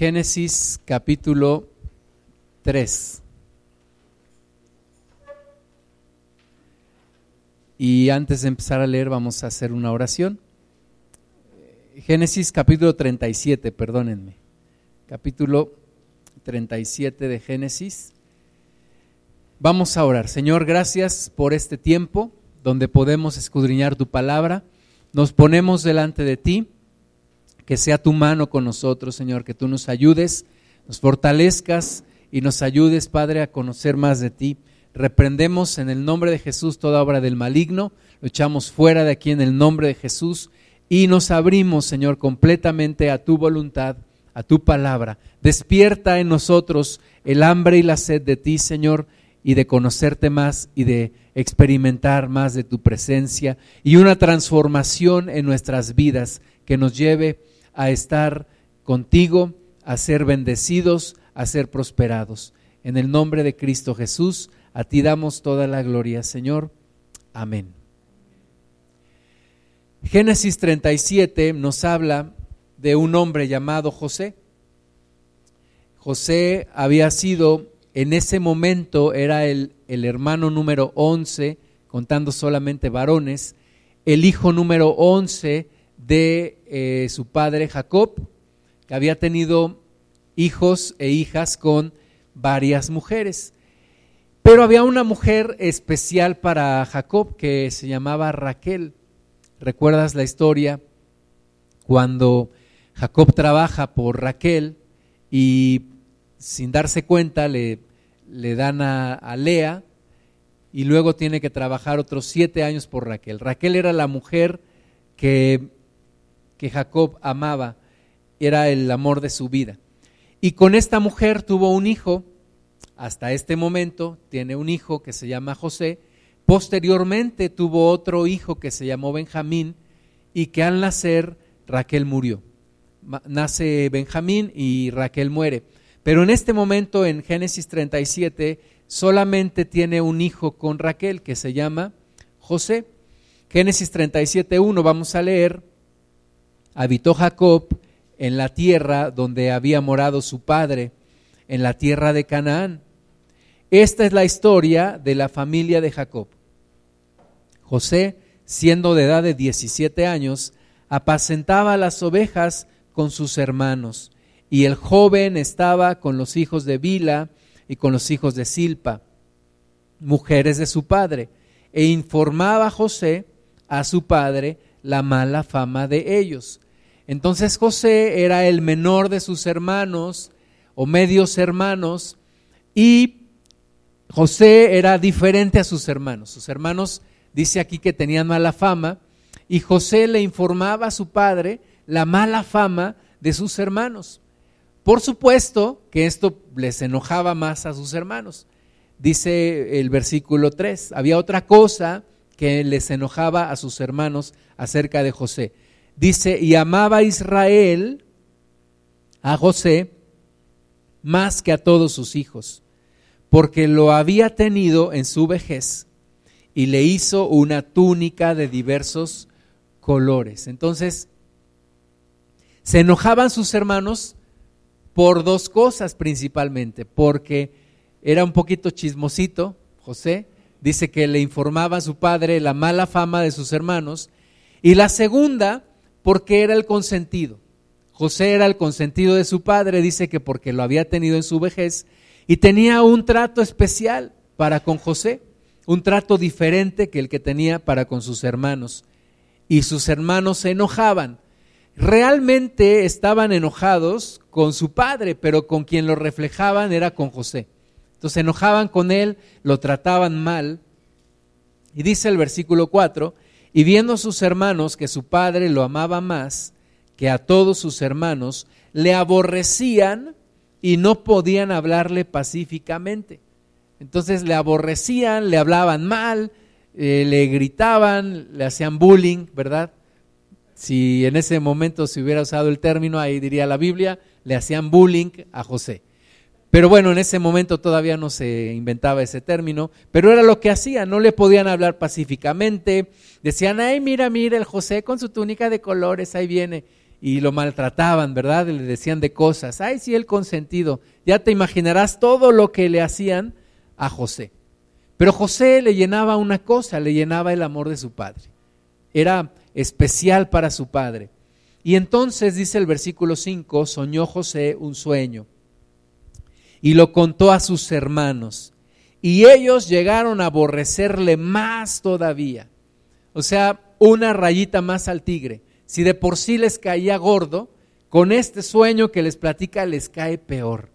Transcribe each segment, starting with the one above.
Génesis capítulo 3. Y antes de empezar a leer vamos a hacer una oración. Génesis capítulo 37, perdónenme. Capítulo 37 de Génesis. Vamos a orar. Señor, gracias por este tiempo donde podemos escudriñar tu palabra. Nos ponemos delante de ti. Que sea tu mano con nosotros, Señor, que tú nos ayudes, nos fortalezcas y nos ayudes, Padre, a conocer más de ti. Reprendemos en el nombre de Jesús toda obra del maligno, lo echamos fuera de aquí en el nombre de Jesús y nos abrimos, Señor, completamente a tu voluntad, a tu palabra. Despierta en nosotros el hambre y la sed de ti, Señor, y de conocerte más y de experimentar más de tu presencia y una transformación en nuestras vidas que nos lleve a estar contigo, a ser bendecidos, a ser prosperados. En el nombre de Cristo Jesús, a ti damos toda la gloria, Señor. Amén. Génesis 37 nos habla de un hombre llamado José. José había sido, en ese momento era el, el hermano número 11, contando solamente varones, el hijo número 11 de eh, su padre Jacob, que había tenido hijos e hijas con varias mujeres. Pero había una mujer especial para Jacob que se llamaba Raquel. ¿Recuerdas la historia? Cuando Jacob trabaja por Raquel y sin darse cuenta le, le dan a, a Lea y luego tiene que trabajar otros siete años por Raquel. Raquel era la mujer que que Jacob amaba, era el amor de su vida. Y con esta mujer tuvo un hijo, hasta este momento tiene un hijo que se llama José, posteriormente tuvo otro hijo que se llamó Benjamín y que al nacer Raquel murió. Nace Benjamín y Raquel muere. Pero en este momento, en Génesis 37, solamente tiene un hijo con Raquel que se llama José. Génesis 37.1 vamos a leer habitó Jacob en la tierra donde había morado su padre, en la tierra de Canaán. Esta es la historia de la familia de Jacob. José, siendo de edad de 17 años, apacentaba las ovejas con sus hermanos, y el joven estaba con los hijos de Bila y con los hijos de Silpa, mujeres de su padre, e informaba José a su padre la mala fama de ellos. Entonces José era el menor de sus hermanos o medios hermanos y José era diferente a sus hermanos. Sus hermanos dice aquí que tenían mala fama y José le informaba a su padre la mala fama de sus hermanos. Por supuesto que esto les enojaba más a sus hermanos. Dice el versículo 3, había otra cosa que les enojaba a sus hermanos acerca de José. Dice, y amaba Israel a José más que a todos sus hijos, porque lo había tenido en su vejez y le hizo una túnica de diversos colores. Entonces, se enojaban sus hermanos por dos cosas principalmente, porque era un poquito chismosito, José, dice que le informaba a su padre la mala fama de sus hermanos, y la segunda, porque era el consentido. José era el consentido de su padre, dice que porque lo había tenido en su vejez y tenía un trato especial para con José, un trato diferente que el que tenía para con sus hermanos. Y sus hermanos se enojaban. Realmente estaban enojados con su padre, pero con quien lo reflejaban era con José. Entonces se enojaban con él, lo trataban mal. Y dice el versículo 4, y viendo sus hermanos que su padre lo amaba más que a todos sus hermanos, le aborrecían y no podían hablarle pacíficamente. Entonces le aborrecían, le hablaban mal, eh, le gritaban, le hacían bullying, ¿verdad? Si en ese momento se hubiera usado el término, ahí diría la Biblia, le hacían bullying a José. Pero bueno, en ese momento todavía no se inventaba ese término, pero era lo que hacían, no le podían hablar pacíficamente. Decían, ay, mira, mira, el José con su túnica de colores, ahí viene. y lo maltrataban, ¿verdad? le decían de cosas. Ay, sí, el consentido. Ya te imaginarás todo lo que le hacían a José. Pero José le llenaba una cosa, le llenaba el amor de su padre. Era especial para su padre. Y entonces dice el versículo 5, soñó José un sueño y lo contó a sus hermanos. Y ellos llegaron a aborrecerle más todavía. O sea, una rayita más al tigre. Si de por sí les caía gordo, con este sueño que les platica les cae peor.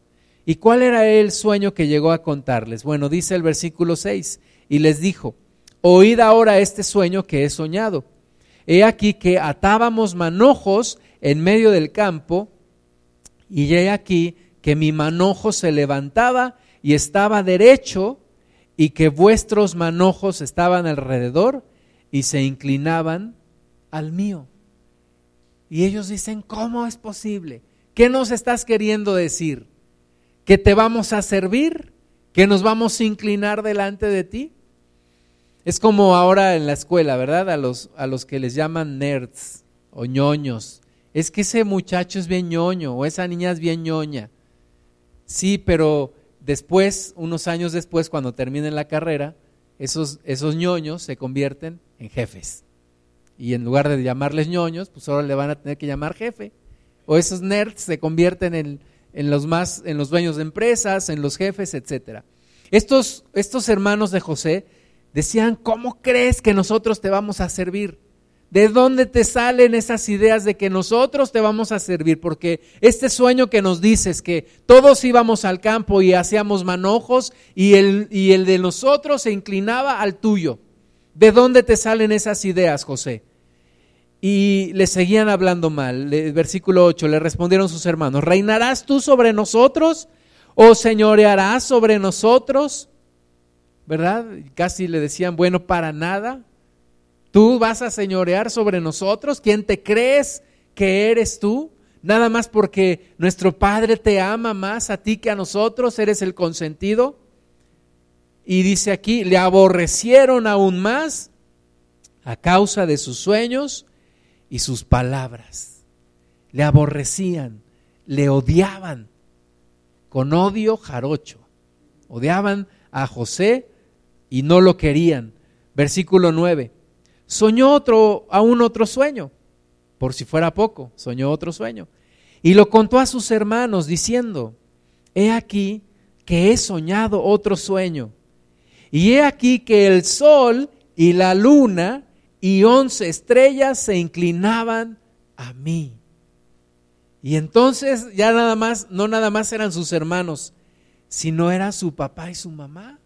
¿Y cuál era el sueño que llegó a contarles? Bueno, dice el versículo 6, y les dijo, oíd ahora este sueño que he soñado. He aquí que atábamos manojos en medio del campo, y he aquí que mi manojo se levantaba y estaba derecho, y que vuestros manojos estaban alrededor y se inclinaban al mío. Y ellos dicen, ¿cómo es posible? ¿Qué nos estás queriendo decir? ¿Que te vamos a servir? ¿Que nos vamos a inclinar delante de ti? Es como ahora en la escuela, ¿verdad? A los, a los que les llaman nerds o ñoños. Es que ese muchacho es bien ñoño o esa niña es bien ñoña. Sí, pero después, unos años después, cuando terminen la carrera, esos, esos ñoños se convierten en jefes. Y en lugar de llamarles ñoños, pues ahora le van a tener que llamar jefe. O esos nerds se convierten en, en los más, en los dueños de empresas, en los jefes, etcétera. Estos, estos hermanos de José decían, ¿cómo crees que nosotros te vamos a servir? ¿De dónde te salen esas ideas de que nosotros te vamos a servir? Porque este sueño que nos dices que todos íbamos al campo y hacíamos manojos y el, y el de nosotros se inclinaba al tuyo. ¿De dónde te salen esas ideas, José? Y le seguían hablando mal. versículo 8, le respondieron sus hermanos, ¿reinarás tú sobre nosotros o señorearás sobre nosotros? ¿Verdad? Casi le decían, bueno, para nada. ¿Tú vas a señorear sobre nosotros? ¿Quién te crees que eres tú? Nada más porque nuestro Padre te ama más a ti que a nosotros, eres el consentido. Y dice aquí, le aborrecieron aún más a causa de sus sueños y sus palabras. Le aborrecían, le odiaban con odio jarocho. Odiaban a José y no lo querían. Versículo 9 soñó otro, aún otro sueño, por si fuera poco, soñó otro sueño. Y lo contó a sus hermanos diciendo, he aquí que he soñado otro sueño. Y he aquí que el sol y la luna y once estrellas se inclinaban a mí. Y entonces ya nada más, no nada más eran sus hermanos, sino era su papá y su mamá.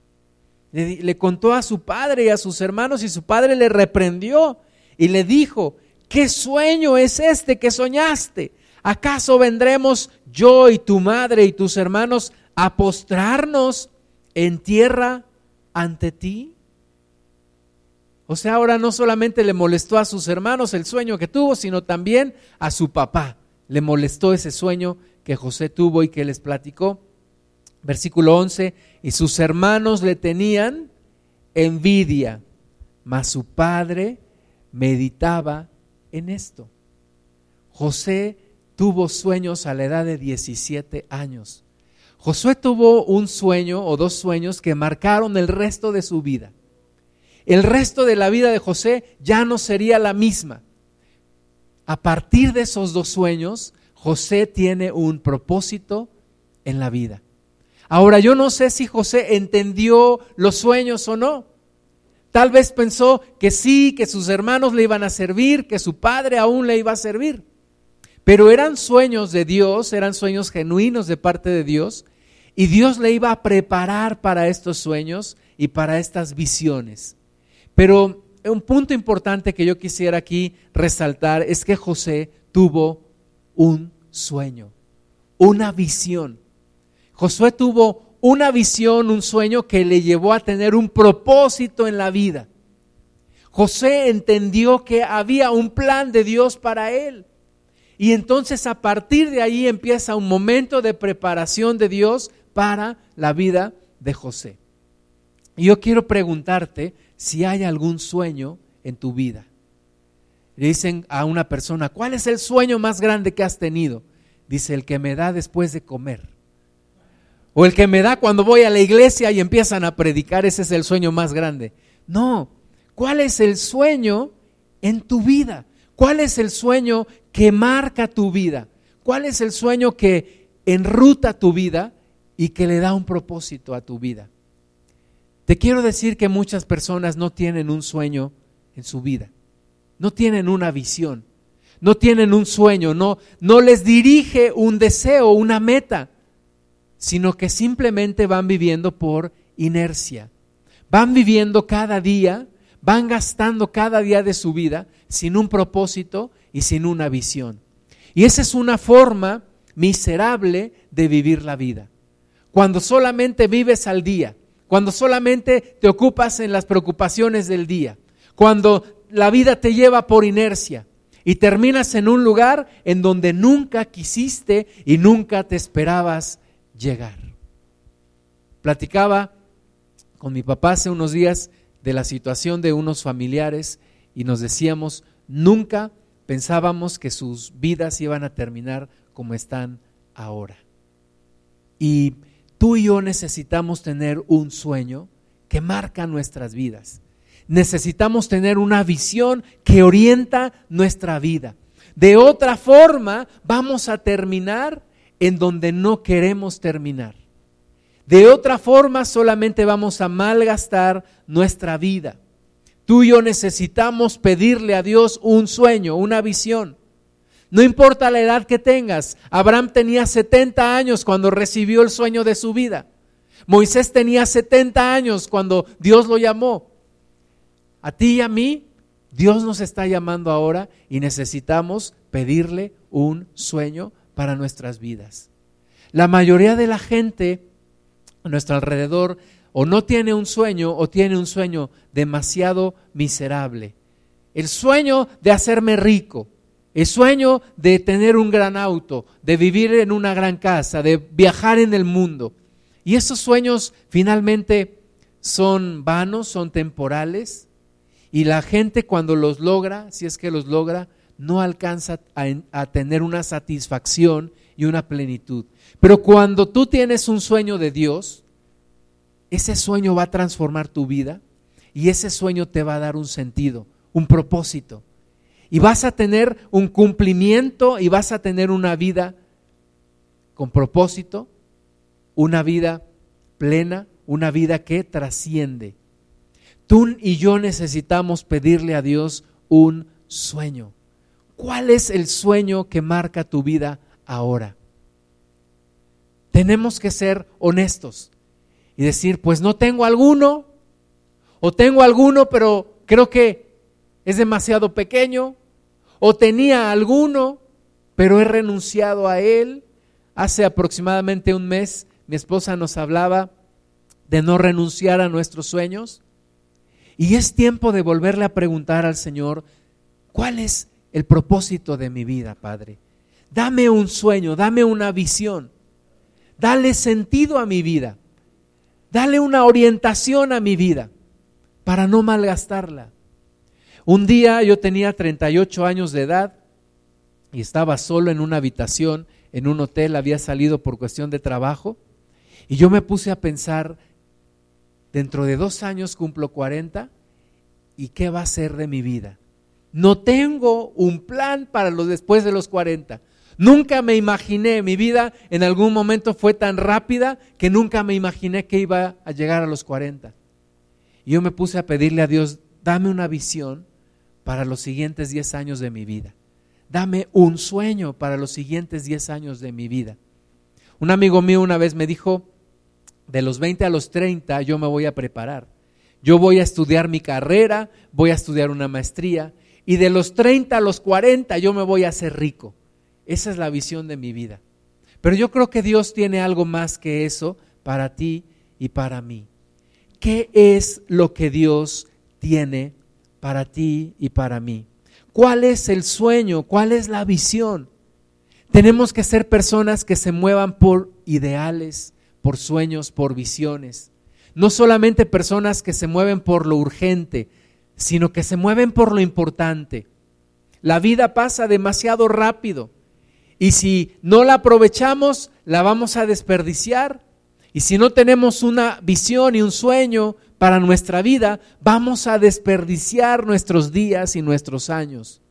Le, contó a su padre y a sus hermanos y su padre le reprendió y le dijo, ¿qué sueño es este que soñaste? ¿Acaso vendremos yo y tu madre y tus hermanos a postrarnos en tierra ante ti? O sea, ahora no solamente le molestó a sus hermanos el sueño que tuvo, sino también a su papá. Le molestó ese sueño que José tuvo y que les platicó. Versículo 11, y sus hermanos le tenían envidia, mas su padre meditaba en esto. José tuvo sueños a la edad de 17 años. Josué tuvo un sueño o dos sueños que marcaron el resto de su vida. El resto de la vida de José ya no sería la misma. A partir de esos dos sueños, José tiene un propósito en la vida. Ahora yo no sé si José entendió los sueños o no. Tal vez pensó que sí, que sus hermanos le iban a servir, que su padre aún le iba a servir. Pero eran sueños de Dios, eran sueños genuinos de parte de Dios, y Dios le iba a preparar para estos sueños y para estas visiones. Pero un punto importante que yo quisiera aquí resaltar es que José tuvo un sueño, una visión. Josué tuvo una visión, un sueño que le llevó a tener un propósito en la vida. José entendió que había un plan de Dios para él. Y entonces a partir de ahí empieza un momento de preparación de Dios para la vida de José. Y yo quiero preguntarte si hay algún sueño en tu vida. Le dicen a una persona, ¿cuál es el sueño más grande que has tenido? Dice, el que me da después de comer. O el que me da cuando voy a la iglesia y empiezan a predicar, ese es el sueño más grande. No, ¿cuál es el sueño en tu vida? ¿Cuál es el sueño que marca tu vida? ¿Cuál es el sueño que enruta tu vida y que le da un propósito a tu vida? Te quiero decir que muchas personas no tienen un sueño en su vida no tienen una visión, no tienen un sueño, no, no les dirige un deseo, una meta, sino que simplemente van viviendo por inercia. Van viviendo cada día, van gastando cada día de su vida sin un propósito y sin una visión. Y esa es una forma miserable de vivir la vida. Cuando solamente vives al día, cuando solamente te ocupas en las preocupaciones del día, cuando la vida te lleva por inercia y terminas en un lugar en donde nunca quisiste y nunca te esperabas llegar. Platicaba con mi papá hace unos días de la situación de unos familiares y nos decíamos, nunca pensábamos que sus vidas iban a terminar como están ahora. Y tú y yo necesitamos tener un sueño que marca nuestras vidas necesitamos tener una visión que orienta nuestra vida. De otra forma, vamos a terminar en donde no queremos terminar. De otra forma, solamente vamos a malgastar nuestra vida. Tú y yo necesitamos pedirle a Dios un sueño, una visión. No importa la edad que tengas. Abraham tenía 70 años cuando recibió el sueño de su vida. Moisés tenía 70 años cuando Dios lo llamó. A ti y a mí, Dios nos está llamando ahora y necesitamos pedirle un sueño para nuestras vidas. La mayoría de la gente a nuestro alrededor o no tiene un sueño o tiene un sueño demasiado miserable. El sueño de hacerme rico, el sueño de tener un gran auto, de vivir en una gran casa, de viajar en el mundo. Y esos sueños finalmente son vanos, son temporales, y la gente cuando los logra, si es que los logra, no alcanza a, tener una satisfacción y una plenitud. Pero cuando tú tienes un sueño de Dios, ese sueño va a transformar tu vida y ese sueño te va a dar un sentido, un propósito. Y vas a tener un cumplimiento y vas a tener una vida con propósito, una vida plena, una vida que trasciende. Tú y yo necesitamos pedirle a Dios un sueño. ¿Cuál es el sueño que marca tu vida ahora? Tenemos que ser honestos y decir, pues no tengo alguno, o tengo alguno, pero creo que es demasiado pequeño, o tenía alguno, pero he renunciado a él. Hace aproximadamente un mes mi esposa nos hablaba de no renunciar a nuestros sueños. Y es tiempo de volverle a preguntar al Señor, ¿cuál es el propósito de mi vida, Padre? Dame un sueño, dame una visión, dale sentido a mi vida, dale una orientación a mi vida para no malgastarla. Un día yo tenía 38 años de edad y estaba solo en una habitación, en un hotel, había salido por cuestión de trabajo, y yo me puse a pensar, dentro de dos años cumplo 40 y qué va a ser de mi vida. No tengo un plan para los después de los 40. Nunca me imaginé, mi vida en algún momento fue tan rápida que nunca me imaginé que iba a llegar a los 40. Y yo me puse a pedirle a Dios, dame una visión para los siguientes 10 años de mi vida. Dame un sueño para los siguientes 10 años de mi vida. Un amigo mío una vez me dijo, de los 20 a los 30 yo me voy a preparar. Yo voy a estudiar mi carrera, voy a estudiar una maestría y de los 30 a los 40 yo me voy a hacer rico. Esa es la visión de mi vida. Pero yo creo que Dios tiene algo más que eso para ti y para mí. ¿Qué es lo que Dios tiene para ti y para mí? ¿Cuál es el sueño? ¿Cuál es la visión? Tenemos que ser personas que se muevan por ideales, por sueños, por visiones. No solamente personas que se mueven por lo urgente, sino que se mueven por lo importante. La vida pasa demasiado rápido. Y si no la aprovechamos, la vamos a desperdiciar. Y si no tenemos una visión y un sueño para nuestra vida, vamos a desperdiciar nuestros días y nuestros años.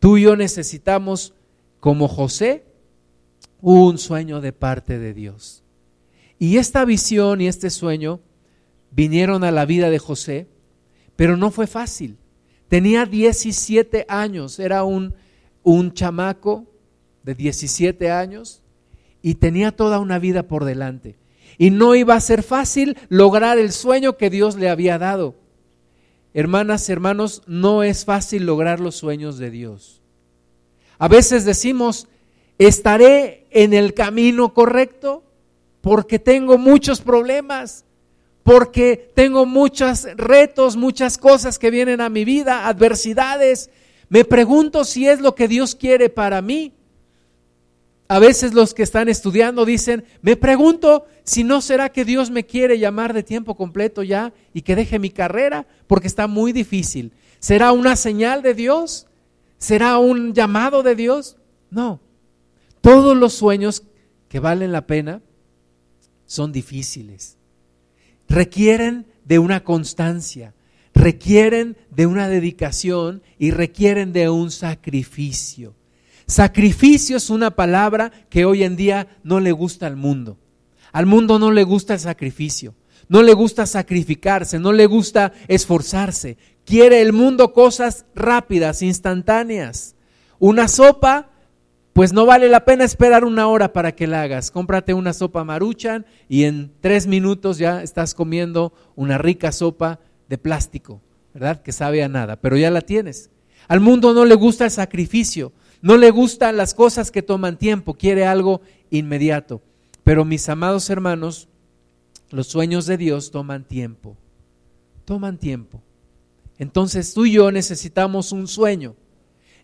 Tú y yo necesitamos, como José, un sueño de parte de Dios. Y esta visión y este sueño vinieron a la vida de José, pero no fue fácil. Tenía 17 años, era un, un chamaco de 17 años y tenía toda una vida por delante. Y no iba a ser fácil lograr el sueño que Dios le había dado. Hermanas, hermanos, no es fácil lograr los sueños de Dios. A veces decimos, estaré en el camino correcto porque tengo muchos problemas, porque tengo muchos retos, muchas cosas que vienen a mi vida, adversidades. Me pregunto si es lo que Dios quiere para mí. A veces los que están estudiando dicen, me pregunto si no será que Dios me quiere llamar de tiempo completo ya y que deje mi carrera porque está muy difícil. ¿Será una señal de Dios? ¿Será un llamado de Dios? No. Todos los sueños que valen la pena son difíciles requieren de una constancia, requieren de una dedicación y requieren de un sacrificio. Sacrificio es una palabra que hoy en día no le gusta al mundo. Al mundo no le gusta el sacrificio, no le gusta sacrificarse, no le gusta esforzarse. Quiere el mundo cosas rápidas, instantáneas. Una sopa pues no vale la pena esperar una hora para que la hagas. Cómprate una sopa maruchan y en tres minutos ya estás comiendo una rica sopa de plástico, ¿verdad? Que sabe a nada, pero ya la tienes. Al mundo no le gusta el sacrificio, no le gustan las cosas que toman tiempo, quiere algo inmediato. Pero mis amados hermanos, los sueños de Dios toman tiempo, toman tiempo. Entonces tú y yo necesitamos un sueño,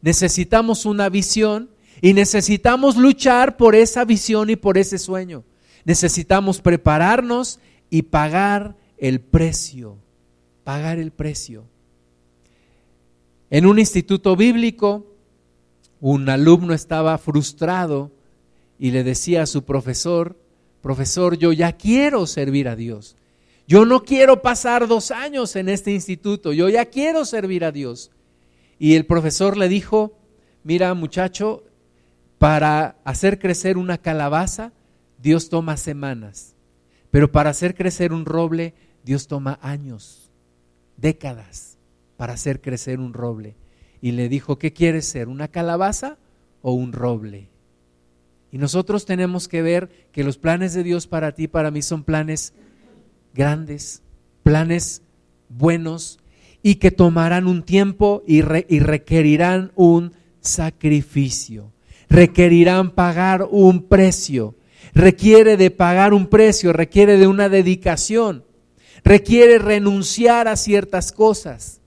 necesitamos una visión y necesitamos luchar por esa visión y por ese sueño. Necesitamos prepararnos y pagar el precio, pagar el precio. En un instituto bíblico, un alumno estaba frustrado y le decía a su profesor, profesor, yo ya quiero servir a Dios. Yo no quiero pasar dos años en este instituto, yo ya quiero servir a Dios. Y el profesor le dijo, mira muchacho, para hacer crecer una calabaza, Dios toma semanas. Pero para hacer crecer un roble, Dios toma años, décadas, para hacer crecer un roble. Y le dijo, ¿qué quieres ser? ¿Una calabaza o un roble? Y nosotros tenemos que ver que los planes de Dios para ti, para mí, son planes grandes, planes buenos y que tomarán un tiempo y, y requerirán un sacrificio requerirán pagar un precio. Requiere de pagar un precio, requiere de una dedicación, requiere renunciar a ciertas cosas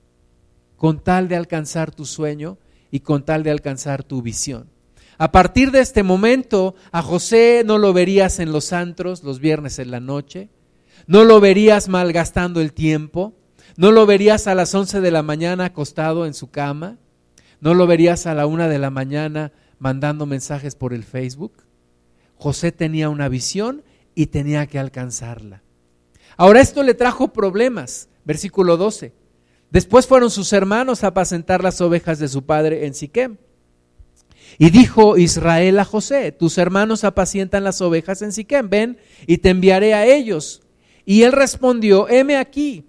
con tal de alcanzar tu sueño y con tal de alcanzar tu visión. A partir de este momento, a José no lo verías en los antros los viernes en la noche, no lo verías malgastando el tiempo, no lo verías a las 11 de la mañana acostado en su cama, no lo verías a la una de la mañana mandando mensajes por el Facebook. José tenía una visión y tenía que alcanzarla. Ahora esto le trajo problemas. Versículo 12. Después fueron sus hermanos a apacentar las ovejas de su padre en Siquem. Y dijo Israel a José, tus hermanos apacientan las ovejas en Siquem, ven y te enviaré a ellos. Y él respondió, heme aquí,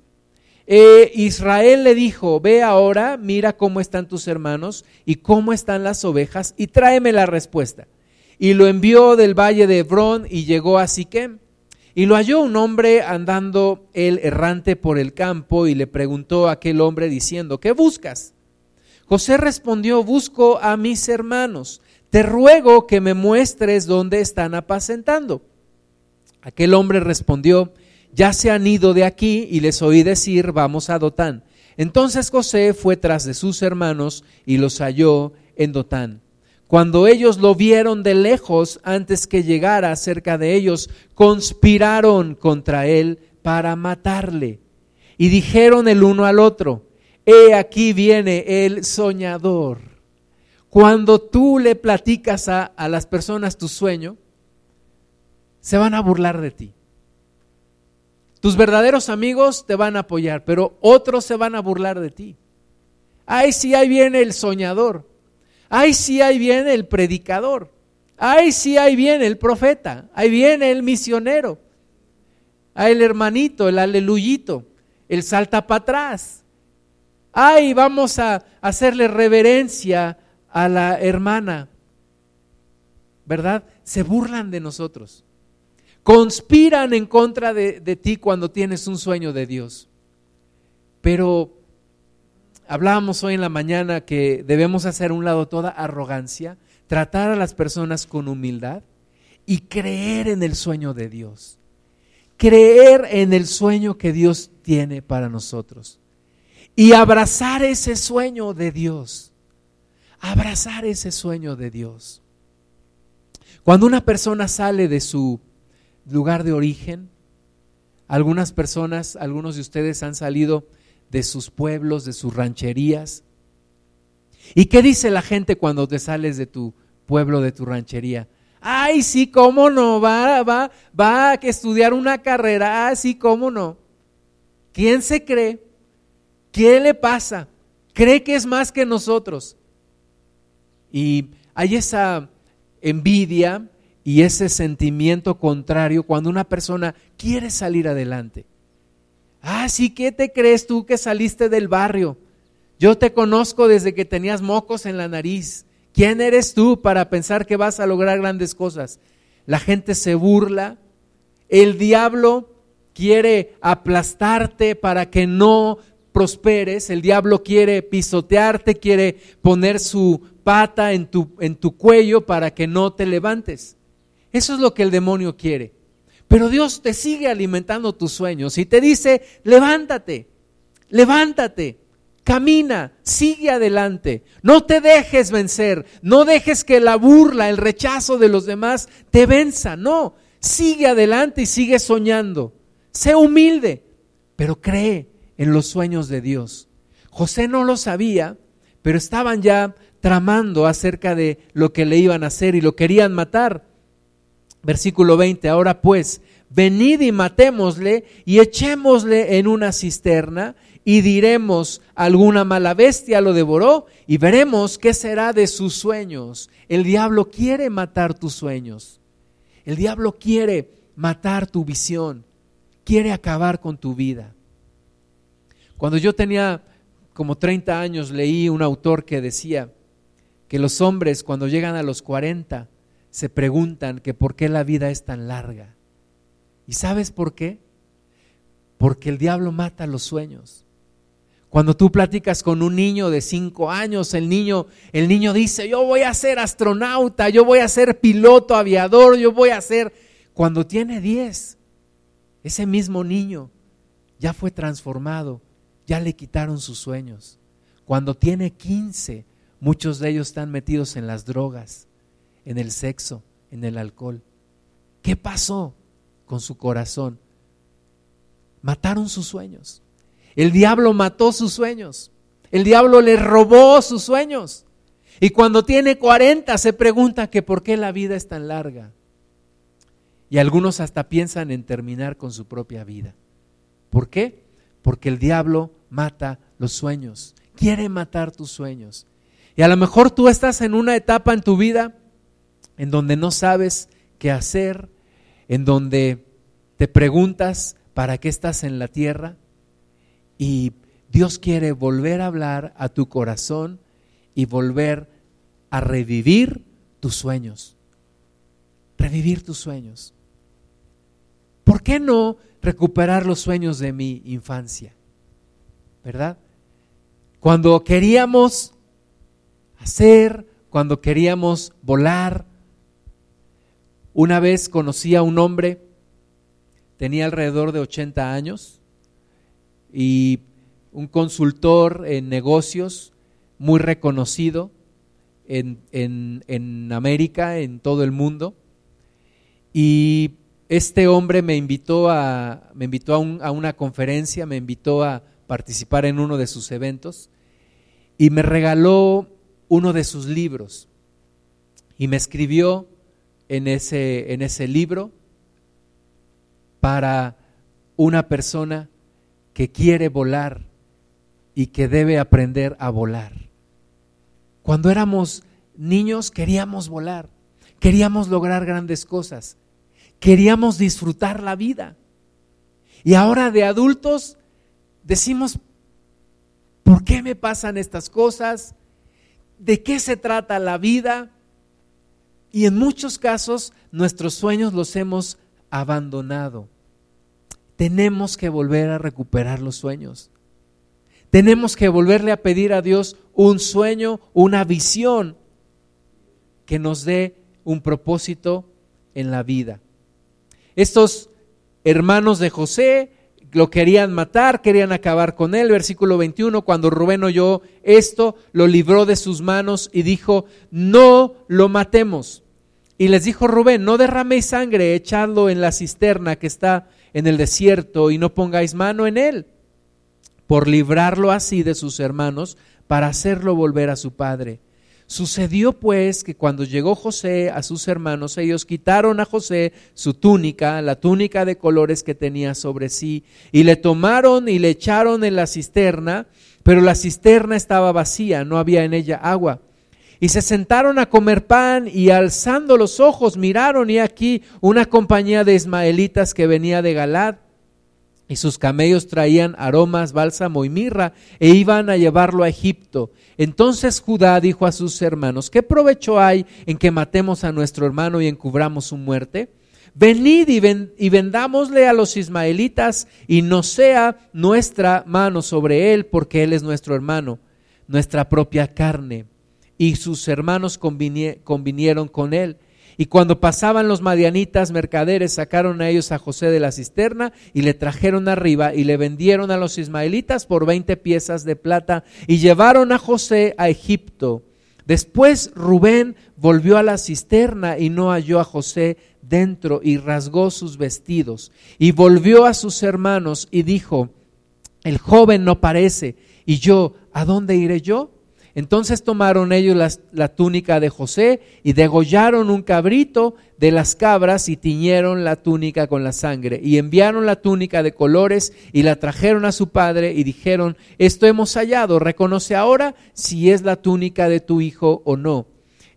eh, Israel le dijo, ve ahora, mira cómo están tus hermanos y cómo están las ovejas y tráeme la respuesta. Y lo envió del valle de Hebrón y llegó a Siquem. Y lo halló un hombre andando él errante por el campo y le preguntó a aquel hombre diciendo, ¿qué buscas? José respondió, busco a mis hermanos, te ruego que me muestres dónde están apacentando. Aquel hombre respondió, ya se han ido de aquí y les oí decir, vamos a Dotán. Entonces José fue tras de sus hermanos y los halló en Dotán. Cuando ellos lo vieron de lejos, antes que llegara cerca de ellos, conspiraron contra él para matarle. Y dijeron el uno al otro, he aquí viene el soñador. cuando tú le platicas a, a las personas tu sueño, se van a burlar de ti. Tus verdaderos amigos te van a apoyar, pero otros se van a burlar de ti. Ay, sí, ahí viene el soñador. Ay, sí, ahí viene el predicador. Ay, sí, ahí viene el profeta. Ahí viene el misionero. Ay, el hermanito, el aleluyito, el salta para atrás. Ay, vamos a hacerle reverencia a la hermana. ¿Verdad? Se burlan de nosotros conspiran en contra de, ti cuando tienes un sueño de Dios. Pero hablábamos hoy en la mañana que debemos hacer a un lado toda arrogancia, tratar a las personas con humildad y creer en el sueño de Dios. Creer en el sueño que Dios tiene para nosotros. Y abrazar ese sueño de Dios. Abrazar ese sueño de Dios. Cuando una persona sale de su lugar de origen. Algunas personas, algunos de ustedes han salido de sus pueblos, de sus rancherías. ¿Y qué dice la gente cuando te sales de tu pueblo, de tu ranchería? Ay, sí, cómo no, va, va, va a estudiar una carrera, ah, sí, cómo no. ¿Quién se cree? ¿Qué le pasa? Cree que es más que nosotros. Y hay esa envidia, y ese sentimiento contrario cuando una persona quiere salir adelante. Ah, sí, ¿qué te crees tú que saliste del barrio? Yo te conozco desde que tenías mocos en la nariz. ¿Quién eres tú para pensar que vas a lograr grandes cosas? La gente se burla. El diablo quiere aplastarte para que no prosperes. El diablo quiere pisotearte, quiere poner su pata en tu, en tu cuello para que no te levantes. Eso es lo que el demonio quiere. Pero Dios te sigue alimentando tus sueños y te dice, levántate, levántate, camina, sigue adelante, no te dejes vencer, no dejes que la burla, el rechazo de los demás te venza, no, sigue adelante y sigue soñando, sé humilde, pero cree en los sueños de Dios. José no lo sabía, pero estaban ya tramando acerca de lo que le iban a hacer y lo querían matar. Versículo 20, ahora pues, venid y matémosle y echémosle en una cisterna y diremos, alguna mala bestia lo devoró y veremos qué será de sus sueños. El diablo quiere matar tus sueños. El diablo quiere matar tu visión, quiere acabar con tu vida. Cuando yo tenía como 30 años leí un autor que decía que los hombres cuando llegan a los 40 se preguntan que por qué la vida es tan larga. ¿Y sabes por qué? Porque el diablo mata los sueños. Cuando tú platicas con un niño de cinco años, el niño, el niño dice, yo voy a ser astronauta, yo voy a ser piloto aviador, yo voy a ser... Cuando tiene diez, ese mismo niño ya fue transformado, ya le quitaron sus sueños. Cuando tiene quince, muchos de ellos están metidos en las drogas en el sexo, en el alcohol. ¿Qué pasó con su corazón? Mataron sus sueños. El diablo mató sus sueños. El diablo le robó sus sueños. Y cuando tiene 40 se pregunta que por qué la vida es tan larga. Y algunos hasta piensan en terminar con su propia vida. ¿Por qué? Porque el diablo mata los sueños. Quiere matar tus sueños. Y a lo mejor tú estás en una etapa en tu vida en donde no sabes qué hacer, en donde te preguntas para qué estás en la tierra y Dios quiere volver a hablar a tu corazón y volver a revivir tus sueños. Revivir tus sueños. ¿Por qué no recuperar los sueños de mi infancia? ¿Verdad? Cuando queríamos hacer, cuando queríamos volar, una vez conocí a un hombre, tenía alrededor de 80 años y un consultor en negocios muy reconocido en, América, en todo el mundo. Y este hombre me invitó, a, me invitó a una conferencia, me invitó a participar en uno de sus eventos y me regaló uno de sus libros y me escribió en ese, en ese libro para una persona que quiere volar y que debe aprender a volar. Cuando éramos niños queríamos volar, queríamos lograr grandes cosas, queríamos disfrutar la vida. Y ahora de adultos decimos, ¿por qué me pasan estas cosas? ¿De qué se trata la vida? Y en muchos casos nuestros sueños los hemos abandonado. Tenemos que volver a recuperar los sueños. Tenemos que volverle a pedir a Dios un sueño, una visión que nos dé un propósito en la vida. Estos hermanos de José lo querían matar, querían acabar con él. Versículo 21, cuando Rubén oyó esto, lo libró de sus manos y dijo, no lo matemos. Y les dijo Rubén, no derraméis sangre, echadlo en la cisterna que está en el desierto y no pongáis mano en él, por librarlo así de sus hermanos, para hacerlo volver a su padre. Sucedió pues que cuando llegó José a sus hermanos, ellos quitaron a José su túnica, la túnica de colores que tenía sobre sí, y le tomaron y le echaron en la cisterna, pero la cisterna estaba vacía, no había en ella agua. Y se sentaron a comer pan y alzando los ojos miraron y aquí una compañía de ismaelitas que venía de Galad y sus camellos traían aromas, bálsamo y mirra, e iban a llevarlo a Egipto. Entonces Judá dijo a sus hermanos, ¿qué provecho hay en que matemos a nuestro hermano y encubramos su muerte? Venid y, vendámosle a los ismaelitas, y no sea nuestra mano sobre él, porque él es nuestro hermano, nuestra propia carne. Y sus hermanos convinieron con él. Y cuando pasaban los madianitas mercaderes, sacaron a ellos a José de la cisterna y le trajeron arriba y le vendieron a los ismaelitas por veinte piezas de plata y llevaron a José a Egipto. Después Rubén volvió a la cisterna y no halló a José dentro y rasgó sus vestidos y volvió a sus hermanos y dijo, el joven no parece y yo, ¿a dónde iré yo? Entonces tomaron ellos la, túnica de José y degollaron un cabrito de las cabras y tiñeron la túnica con la sangre. Y enviaron la túnica de colores y la trajeron a su padre y dijeron, esto hemos hallado, reconoce ahora si es la túnica de tu hijo o no.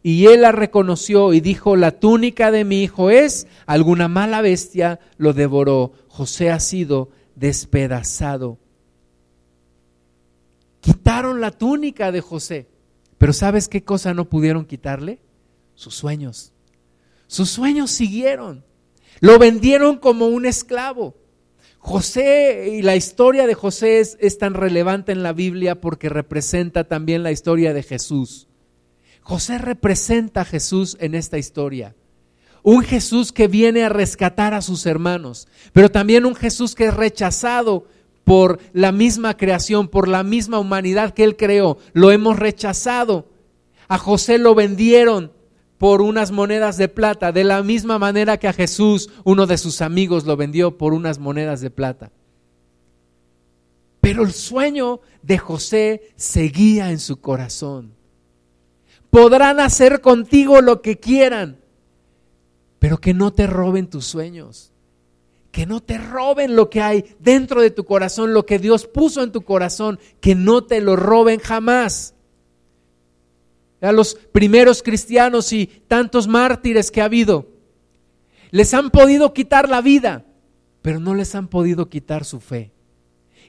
Y él la reconoció y dijo, la túnica de mi hijo es, alguna mala bestia lo devoró. José ha sido despedazado Quitaron la túnica de José. Pero ¿sabes qué cosa no pudieron quitarle? Sus sueños. Sus sueños siguieron. Lo vendieron como un esclavo. José y la historia de José es, tan relevante en la Biblia porque representa también la historia de Jesús. José representa a Jesús en esta historia. Un Jesús que viene a rescatar a sus hermanos, pero también un Jesús que es rechazado por la misma creación, por la misma humanidad que Él creó. Lo hemos rechazado. A José lo vendieron por unas monedas de plata, de la misma manera que a Jesús uno de sus amigos lo vendió por unas monedas de plata. Pero el sueño de José seguía en su corazón. Podrán hacer contigo lo que quieran, pero que no te roben tus sueños que no te roben lo que hay dentro de tu corazón, lo que Dios puso en tu corazón, que no te lo roben jamás. A los primeros cristianos y tantos mártires que ha habido, les han podido quitar la vida, pero no les han podido quitar su fe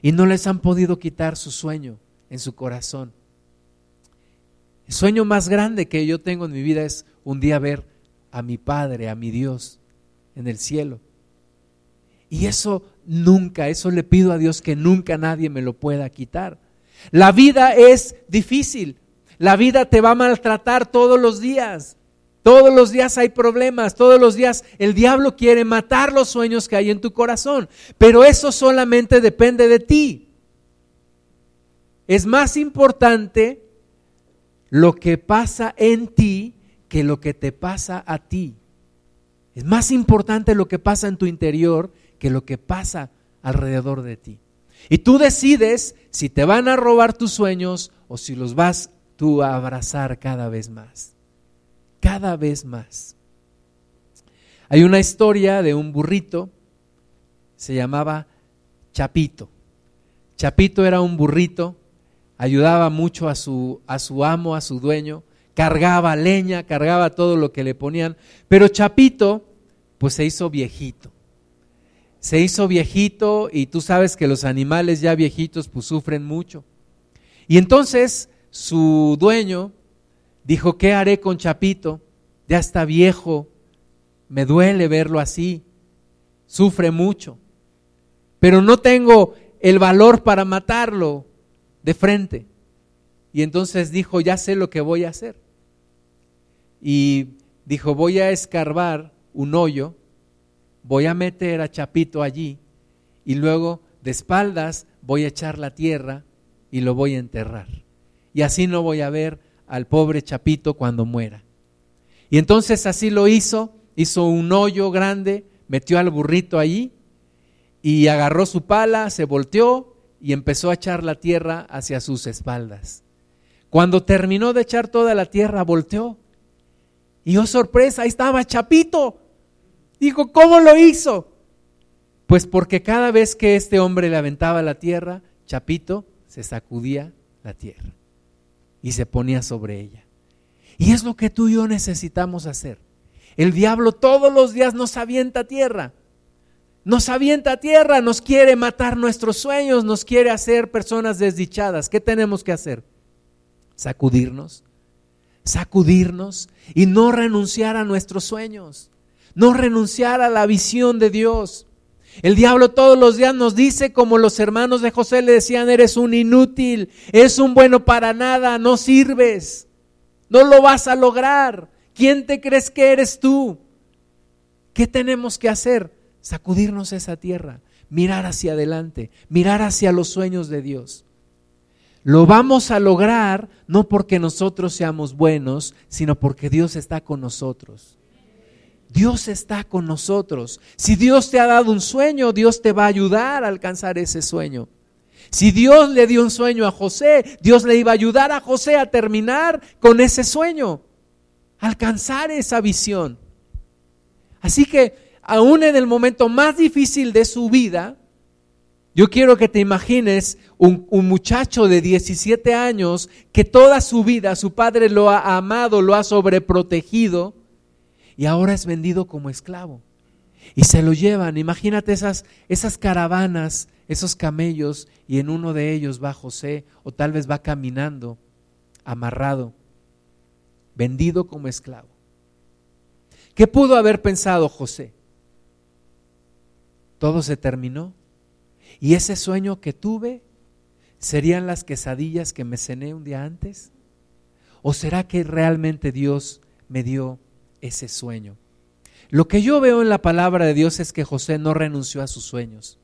y no les han podido quitar su sueño en su corazón. El sueño más grande que yo tengo en mi vida es un día ver a mi Padre, a mi Dios en el cielo. Y eso nunca, eso le pido a Dios que nunca nadie me lo pueda quitar. La vida es difícil. La vida te va a maltratar todos los días. Todos los días hay problemas, todos los días el diablo quiere matar los sueños que hay en tu corazón, pero eso solamente depende de ti. Es más importante lo que pasa en ti que lo que te pasa a ti. Es más importante lo que pasa en tu interior que lo que pasa alrededor de ti. Y tú decides si te van a robar tus sueños o si los vas tú a abrazar cada vez más, cada vez más. Hay una historia de un burrito, se llamaba Chapito. Chapito era un burrito, ayudaba mucho a su, a su amo, a su dueño, cargaba leña, cargaba todo lo que le ponían, pero Chapito pues se hizo viejito. Se hizo viejito y tú sabes que los animales ya viejitos pues sufren mucho. Y entonces su dueño dijo, ¿qué haré con Chapito? Ya está viejo, me duele verlo así, sufre mucho, pero no tengo el valor para matarlo de frente. Y entonces dijo, ya sé lo que voy a hacer. Y dijo, voy a escarbar un hoyo, voy a meter a Chapito allí y luego de espaldas voy a echar la tierra y lo voy a enterrar. Y así no voy a ver al pobre Chapito cuando muera. Y entonces así lo hizo, hizo un hoyo grande, metió al burrito allí y agarró su pala, se volteó y empezó a echar la tierra hacia sus espaldas. Cuando terminó de echar toda la tierra, volteó. Y oh sorpresa, ahí estaba Chapito. Dijo, ¿cómo lo hizo? Pues porque cada vez que este hombre le aventaba la tierra, Chapito se sacudía la tierra y se ponía sobre ella. Y es lo que tú y yo necesitamos hacer. El diablo todos los días nos avienta tierra. Nos avienta tierra, nos quiere matar nuestros sueños, nos quiere hacer personas desdichadas. ¿Qué tenemos que hacer? Sacudirnos, sacudirnos y no renunciar a nuestros sueños, no renunciar a la visión de Dios. El diablo todos los días nos dice, como los hermanos de José le decían, eres un inútil, eres un bueno para nada, no sirves, no lo vas a lograr. ¿Quién te crees que eres tú? ¿Qué tenemos que hacer? Sacudirnos esa tierra, mirar hacia adelante, mirar hacia los sueños de Dios. Lo vamos a lograr no porque nosotros seamos buenos, sino porque Dios está con nosotros. Dios está con nosotros. Si Dios te ha dado un sueño, Dios te va a ayudar a alcanzar ese sueño. Si Dios le dio un sueño a José, Dios le iba a ayudar a José a terminar con ese sueño, alcanzar esa visión. Así que aún en el momento más difícil de su vida, yo quiero que te imagines un, un, muchacho de 17 años que toda su vida su padre lo ha amado, lo ha sobreprotegido y ahora es vendido como esclavo. Y se lo llevan, imagínate esas, esas caravanas, esos camellos, y en uno de ellos va José, o tal vez va caminando, amarrado, vendido como esclavo. ¿Qué pudo haber pensado José? Todo se terminó. ¿Y ese sueño que tuve serían las quesadillas que me cené un día antes? ¿O será que realmente Dios me dio ese sueño. Lo que yo veo en la palabra de Dios es que José no renunció a sus sueños.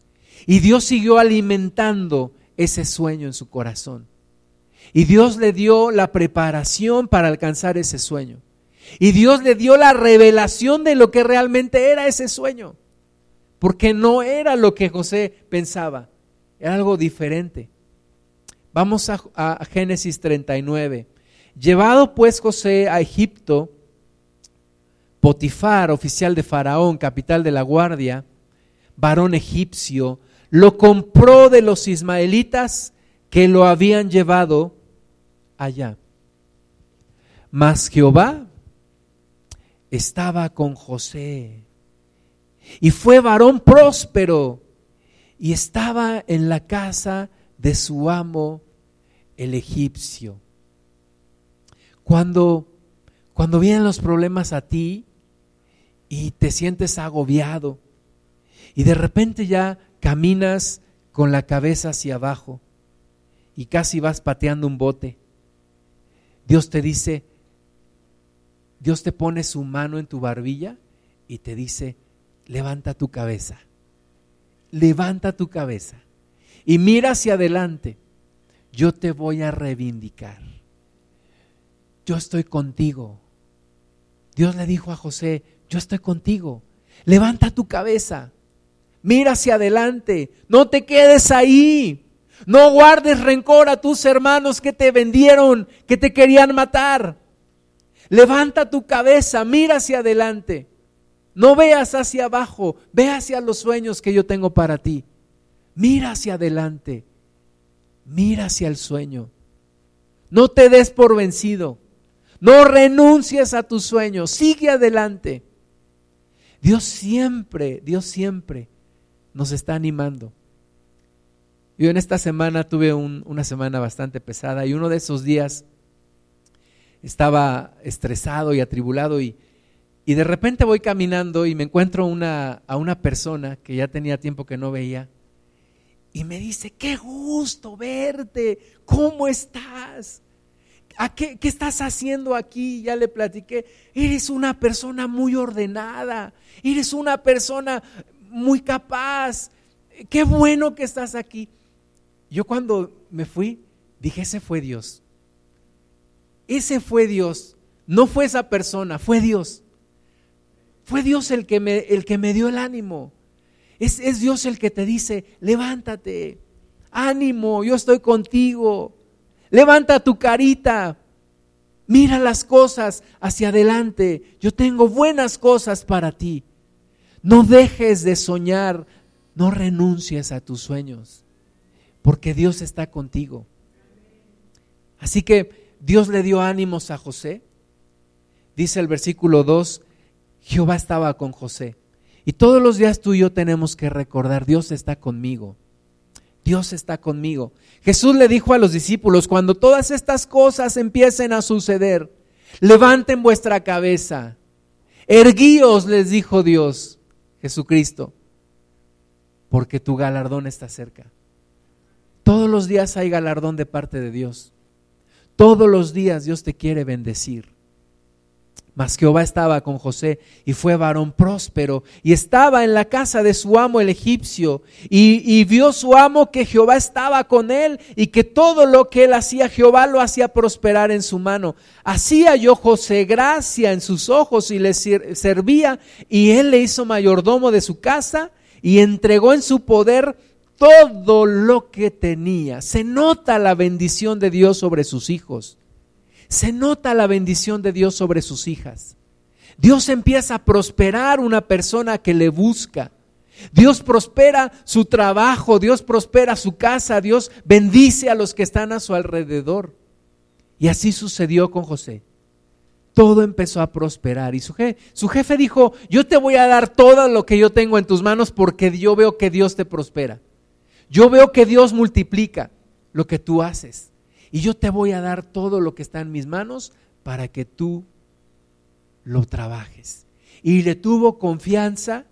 Y Dios siguió alimentando ese sueño en su corazón. Y Dios le dio la preparación para alcanzar ese sueño. Y Dios le dio la revelación de lo que realmente era ese sueño. Porque no era lo que José pensaba, era algo diferente. Vamos a, a Génesis 39. Llevado pues José a Egipto, Potifar, oficial de Faraón, capital de la guardia, varón egipcio, lo compró de los ismaelitas que lo habían llevado allá. Mas Jehová estaba con José y fue varón próspero y estaba en la casa de su amo el egipcio. Cuando cuando vienen los problemas a ti, y te sientes agobiado y de repente ya caminas con la cabeza hacia abajo y casi vas pateando un bote. Dios te dice, Dios te pone su mano en tu barbilla y te dice, levanta tu cabeza, levanta tu cabeza y mira hacia adelante. Yo te voy a reivindicar. Yo estoy contigo. Dios le dijo a José, yo estoy contigo. Levanta tu cabeza, mira hacia adelante, no te quedes ahí, No guardes rencor a tus hermanos que te vendieron, que te querían matar. Levanta tu cabeza, mira hacia adelante. No veas hacia abajo, ve hacia los sueños que yo tengo para ti. Mira hacia adelante, mira hacia el sueño. No te des por vencido, no renuncies a tus sueños, sigue adelante. Dios siempre, Dios siempre nos está animando. Yo en esta semana tuve una semana bastante pesada y uno de esos días estaba estresado y atribulado y, y de repente voy caminando y me encuentro una, a una persona que ya tenía tiempo que no veía y me dice, qué gusto verte, ¿cómo estás? ¿A qué, estás haciendo aquí? Ya le platiqué, eres una persona muy ordenada, eres una persona muy capaz, qué bueno que estás aquí. Yo cuando me fui, dije, ese fue Dios. Ese fue Dios. No fue esa persona, fue Dios. Fue Dios el que me, el que me dio el ánimo. Es, es Dios el que te dice, levántate, ánimo, yo estoy contigo. Levanta tu carita, mira las cosas hacia adelante. Yo tengo buenas cosas para ti. No dejes de soñar, no renuncies a tus sueños, porque Dios está contigo. Así que Dios le dio ánimos a José. Dice el versículo 2, Jehová estaba con José. Y todos los días tú y yo tenemos que recordar, Dios está conmigo. Dios está conmigo. Jesús le dijo a los discípulos, cuando todas estas cosas empiecen a suceder, levanten vuestra cabeza. Erguíos, les dijo Dios, Jesucristo, porque tu galardón está cerca. Todos los días hay galardón de parte de Dios. Todos los días Dios te quiere bendecir. Mas Jehová estaba con José y fue varón próspero y estaba en la casa de su amo el egipcio y, y, vio su amo que Jehová estaba con él y que todo lo que él hacía Jehová lo hacía prosperar en su mano. Hacía yo José gracia en sus ojos y le servía y él le hizo mayordomo de su casa y entregó en su poder todo lo que tenía. Se nota la bendición de Dios sobre sus hijos se nota la bendición de Dios sobre sus hijas. Dios empieza a prosperar una persona que le busca. Dios prospera su trabajo, Dios prospera su casa, Dios bendice a los que están a su alrededor. Y así sucedió con José. Todo empezó a prosperar y su jefe, su jefe dijo, yo te voy a dar todo lo que yo tengo en tus manos porque yo veo que Dios te prospera. Yo veo que Dios multiplica lo que tú haces y yo te voy a dar todo lo que está en mis manos para que tú lo trabajes. Y le tuvo confianza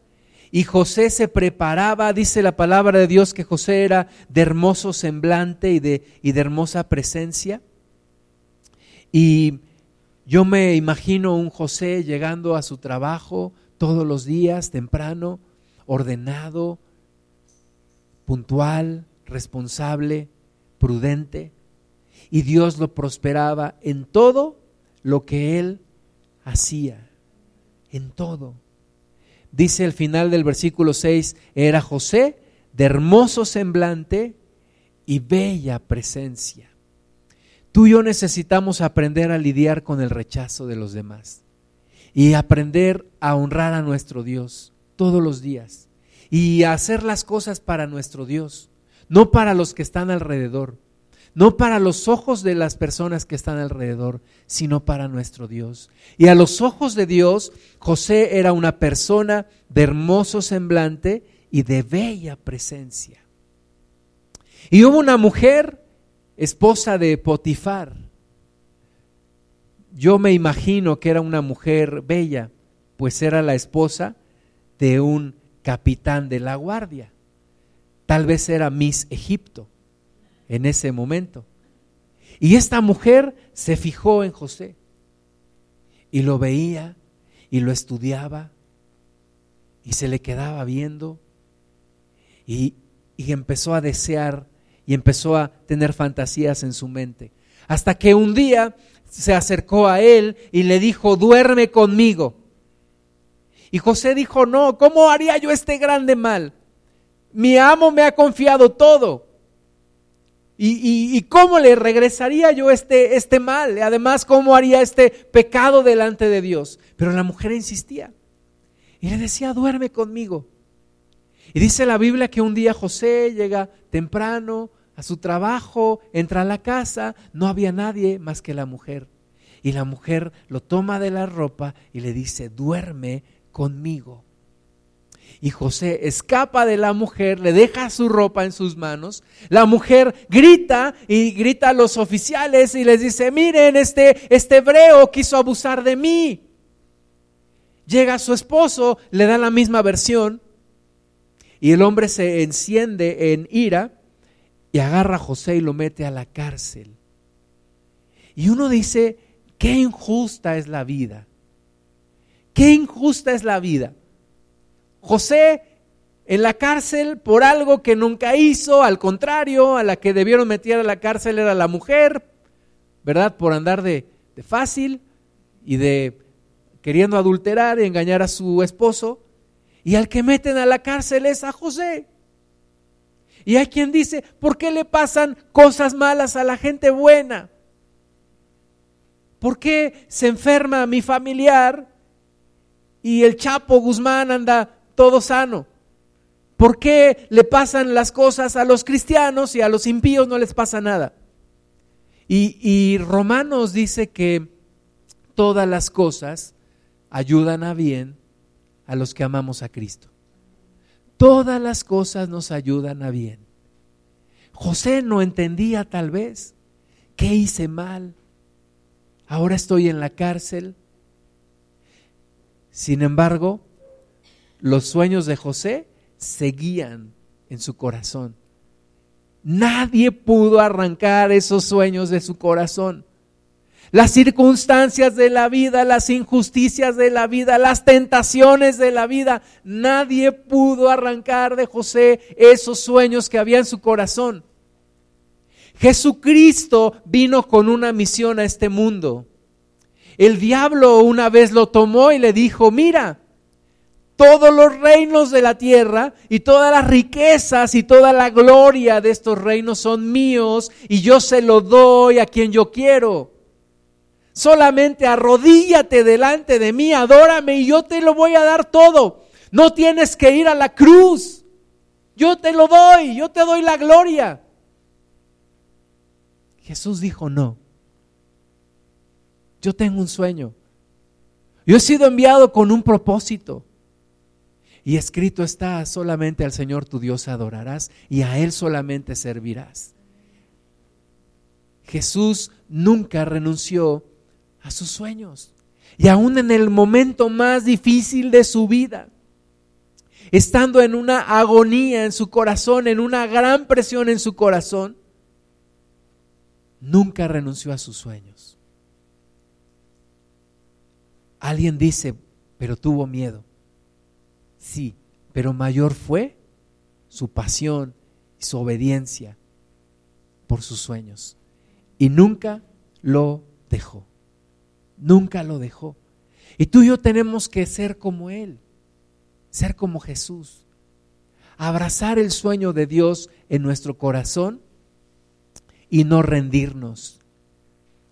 y José se preparaba, dice la palabra de Dios que José era de hermoso semblante y de, y de hermosa presencia. Y yo me imagino un José llegando a su trabajo todos los días, temprano, ordenado, puntual, responsable, prudente y Dios lo prosperaba en todo lo que él hacía, en todo. Dice el final del versículo 6, era José de hermoso semblante y bella presencia. Tú y yo necesitamos aprender a lidiar con el rechazo de los demás y aprender a honrar a nuestro Dios todos los días y a hacer las cosas para nuestro Dios, no para los que están alrededor no para los ojos de las personas que están alrededor, sino para nuestro Dios. Y a los ojos de Dios, José era una persona de hermoso semblante y de bella presencia. Y hubo una mujer, esposa de Potifar. Yo me imagino que era una mujer bella, pues era la esposa de un capitán de la guardia. Tal vez era Miss Egipto en ese momento. Y esta mujer se fijó en José y lo veía y lo estudiaba y se le quedaba viendo y, y, empezó a desear y empezó a tener fantasías en su mente. Hasta que un día se acercó a él y le dijo, duerme conmigo. Y José dijo, no, ¿cómo haría yo este grande mal? Mi amo me ha confiado todo ¿Y, cómo le regresaría yo este, este mal? Además, ¿cómo haría este pecado delante de Dios? Pero la mujer insistía y le decía, duerme conmigo. Y dice la Biblia que un día José llega temprano a su trabajo, entra a la casa, no había nadie más que la mujer. Y la mujer lo toma de la ropa y le dice, duerme conmigo. Y José escapa de la mujer, le deja su ropa en sus manos. La mujer grita y grita a los oficiales y les dice, miren, este, este hebreo quiso abusar de mí. Llega su esposo, le da la misma versión y el hombre se enciende en ira y agarra a José y lo mete a la cárcel. Y uno dice, qué injusta es la vida. Qué injusta es la vida. José en la cárcel por algo que nunca hizo, al contrario, a la que debieron meter a la cárcel era la mujer, ¿verdad? Por andar de, fácil y de queriendo adulterar y engañar a su esposo. Y al que meten a la cárcel es a José. Y hay quien dice, ¿por qué le pasan cosas malas a la gente buena? ¿Por qué se enferma mi familiar y el Chapo Guzmán anda todo sano? ¿Por qué le pasan las cosas a los cristianos y a los impíos no les pasa nada? Y, Romanos dice que todas las cosas ayudan a bien a los que amamos a Cristo. Todas las cosas nos ayudan a bien. José no entendía tal vez qué hice mal. Ahora estoy en la cárcel. Sin embargo, los sueños de José seguían en su corazón. Nadie pudo arrancar esos sueños de su corazón. Las circunstancias de la vida, las injusticias de la vida, las tentaciones de la vida, nadie pudo arrancar de José esos sueños que había en su corazón. Jesucristo vino con una misión a este mundo. El diablo una vez lo tomó y le dijo, mira, todos los reinos de la tierra y todas las riquezas y toda la gloria de estos reinos son míos y yo se lo doy a quien yo quiero. Solamente arrodíllate delante de mí, adórame y yo te lo voy a dar todo. No tienes que ir a la cruz. Yo te lo doy, yo te doy la gloria. Jesús dijo, no. Yo tengo un sueño. Yo he sido enviado con un propósito. Y escrito está, solamente al Señor tu Dios adorarás y a Él solamente servirás. Jesús nunca renunció a sus sueños. Y aún en el momento más difícil de su vida, estando en una agonía en su corazón, en una gran presión en su corazón, nunca renunció a sus sueños. Alguien dice, pero tuvo miedo. Sí, pero mayor fue su pasión y su obediencia por sus sueños. Y nunca lo dejó. Nunca lo dejó. Y tú y yo tenemos que ser como Él, ser como Jesús. Abrazar el sueño de Dios en nuestro corazón y no rendirnos.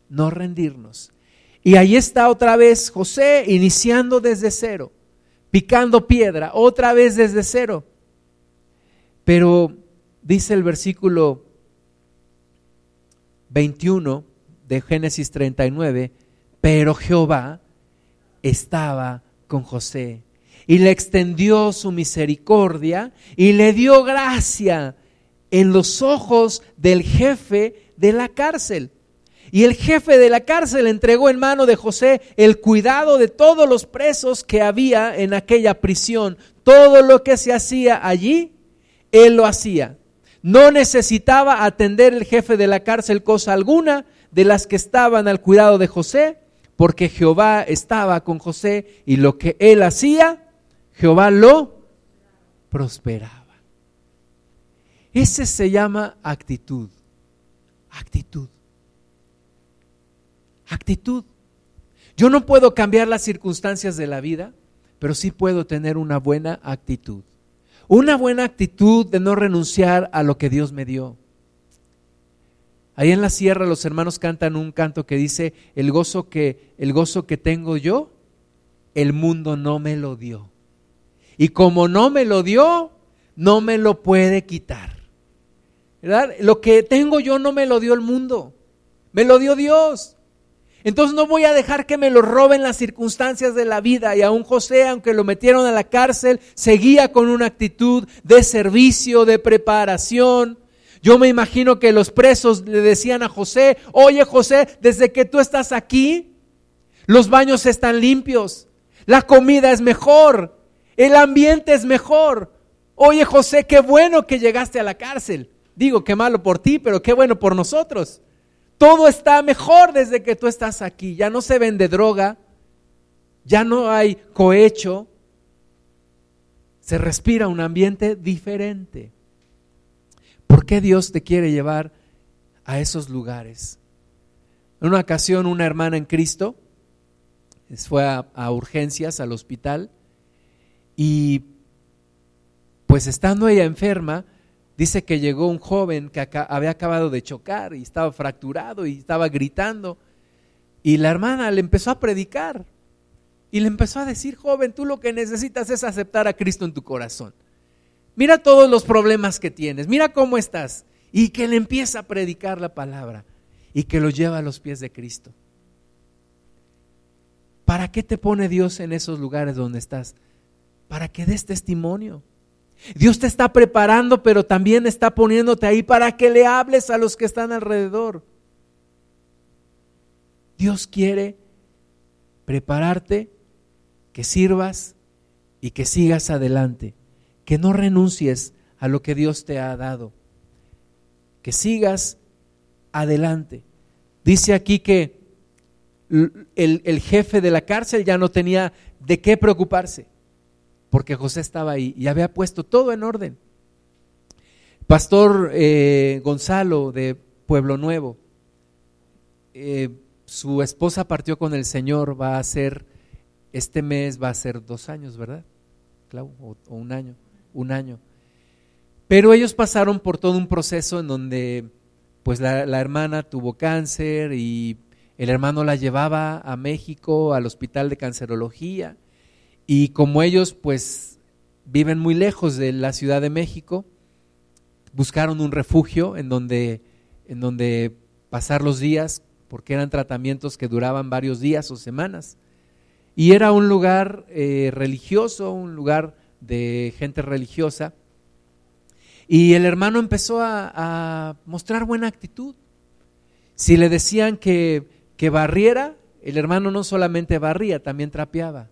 No rendirnos. Y ahí está otra vez José iniciando desde cero picando piedra, otra vez desde cero. Pero dice el versículo 21 de Génesis 39, pero Jehová estaba con José y le extendió su misericordia y le dio gracia en los ojos del jefe de la cárcel. Y el jefe de la cárcel entregó en mano de José el cuidado de todos los presos que había en aquella prisión. Todo lo que se hacía allí, él lo hacía. No necesitaba atender el jefe de la cárcel cosa alguna de las que estaban al cuidado de José, porque Jehová estaba con José y lo que él hacía, Jehová lo prosperaba. Ese se llama actitud. Actitud actitud. Yo no puedo cambiar las circunstancias de la vida, pero sí puedo tener una buena actitud. Una buena actitud de no renunciar a lo que Dios me dio. Ahí en la sierra los hermanos cantan un canto que dice, el gozo que, el gozo que tengo yo, el mundo no me lo dio. Y como no me lo dio, no me lo puede quitar. ¿Verdad? Lo que tengo yo no me lo dio el mundo, me lo dio Dios. Entonces no voy a dejar que me lo roben las circunstancias de la vida. Y aún José, aunque lo metieron a la cárcel, seguía con una actitud de servicio, de preparación yo me imagino que los presos le decían a José, oye José, desde que tú estás aquí, los baños están limpios, la comida es mejor, el ambiente es mejor. Oye José, qué bueno que llegaste a la cárcel. Digo, qué malo por ti, pero qué bueno por nosotros. Todo está mejor desde que tú estás aquí. Ya no se vende droga, ya no hay cohecho, se respira un ambiente diferente. ¿Por qué Dios te quiere llevar a esos lugares? En una ocasión una hermana en Cristo fue a, urgencias al hospital y pues estando ella enferma, dice que llegó un joven que había acabado de chocar y estaba fracturado y estaba gritando. Y la hermana le empezó a predicar y le empezó a decir, joven, tú lo que necesitas es aceptar a Cristo en tu corazón mira todos los problemas que tienes, mira cómo estás. Y que le empieza a predicar la palabra y que lo lleva a los pies de Cristo. ¿Para qué te pone Dios en esos lugares donde estás? Para que des testimonio. Dios te está preparando, pero también está poniéndote ahí para que le hables a los que están alrededor. Dios quiere prepararte, que sirvas y que sigas adelante que no renuncies a lo que Dios te ha dado, que sigas adelante. Dice aquí que el, jefe de la cárcel ya no tenía de qué preocuparse, porque José estaba ahí y había puesto todo en orden. Pastor eh, Gonzalo de Pueblo Nuevo, eh, su esposa partió con el Señor, va a ser, este mes va a ser dos años, ¿verdad? o un año un año. Pero ellos pasaron por todo un proceso en donde pues la, hermana tuvo cáncer y el hermano la llevaba a México, al hospital de cancerología, y como ellos pues viven muy lejos de la Ciudad de México, buscaron un refugio en donde, en donde pasar los días, porque eran tratamientos que duraban varios días o semanas. Y era un lugar eh, religioso, un lugar de gente religiosa. Y el hermano empezó a, mostrar buena actitud. Si le decían que, que barriera, el hermano no solamente barría, también trapeaba.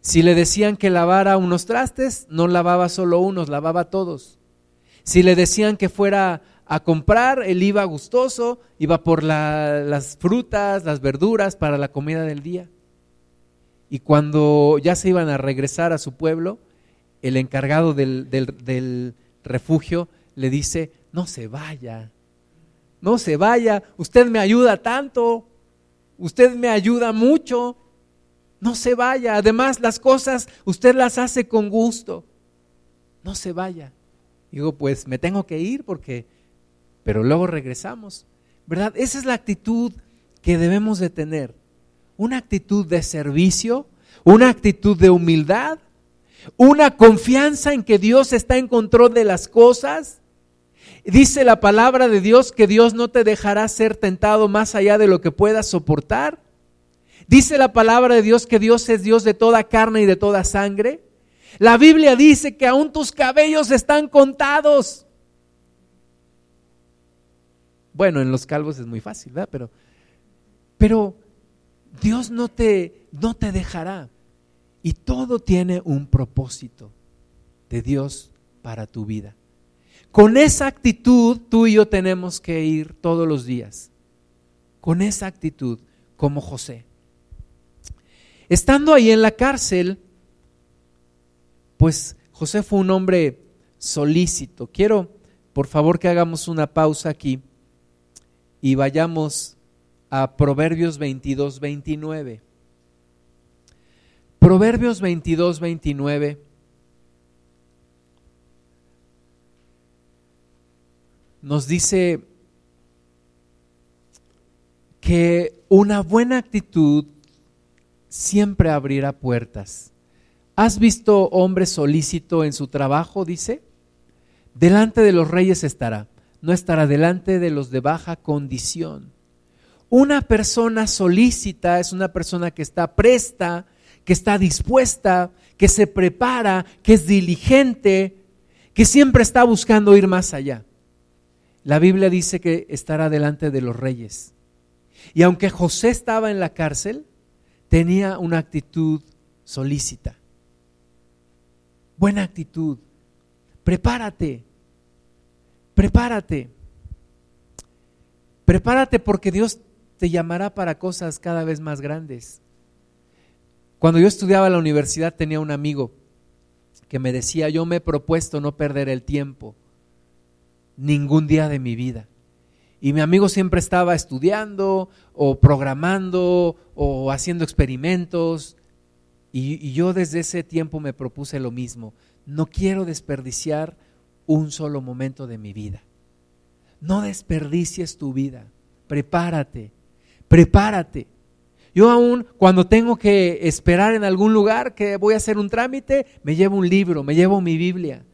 Si le decían que lavara unos trastes, no lavaba solo unos, lavaba todos. Si le decían que fuera a comprar, él iba gustoso, iba por las frutas, las verduras para la comida del día. Y cuando ya se iban a regresar a su pueblo, el encargado del, refugio le dice, no se vaya, no se vaya, usted me ayuda tanto, usted me ayuda mucho, no se vaya, además las cosas usted las hace con gusto, no se vaya. Digo, pues me tengo que ir porque, pero luego regresamos, ¿verdad? Esa es la actitud que debemos de tener, una actitud de servicio, una actitud de humildad, una confianza en que Dios está en control de las cosas. Dice la palabra de Dios que Dios no te dejará ser tentado más allá de lo que puedas soportar. Dice la palabra de Dios que Dios es Dios de toda carne y de toda sangre. La Biblia dice que aún tus cabellos están contados. Bueno, en los calvos es muy fácil, ¿verdad? Pero, pero Dios no te, no te dejará. Y todo tiene un propósito de Dios para tu vida. Con esa actitud tú y yo tenemos que ir todos los días. Con esa actitud, como José. Estando ahí en la cárcel, pues José fue un hombre solícito. Quiero, por favor, que hagamos una pausa aquí y vayamos a Proverbios 22, 29. Proverbios 22, 29. Nos dice que una buena actitud siempre abrirá puertas. ¿Has visto hombre solícito en su trabajo? Dice. Delante de los reyes estará, no estará delante de los de baja condición. Una persona solícita es una persona que está presta, que está dispuesta, que se prepara, que es diligente, que siempre está buscando ir más allá. La Biblia dice que estará delante de los reyes. Y aunque José estaba en la cárcel, tenía una actitud solícita. Buena actitud. Prepárate. Prepárate. Prepárate porque Dios te llamará para cosas cada vez más grandes. Cuando yo estudiaba en la universidad tenía un amigo que me decía, yo me he propuesto no perder el tiempo ningún día de mi vida. Y mi amigo siempre estaba estudiando o programando o haciendo experimentos. Y, yo desde ese tiempo me propuse lo mismo. No quiero desperdiciar un solo momento de mi vida. No desperdicies tu vida. Prepárate, prepárate. Yo aún cuando tengo que esperar en algún lugar que voy a hacer un trámite, me llevo un libro, me llevo mi Biblia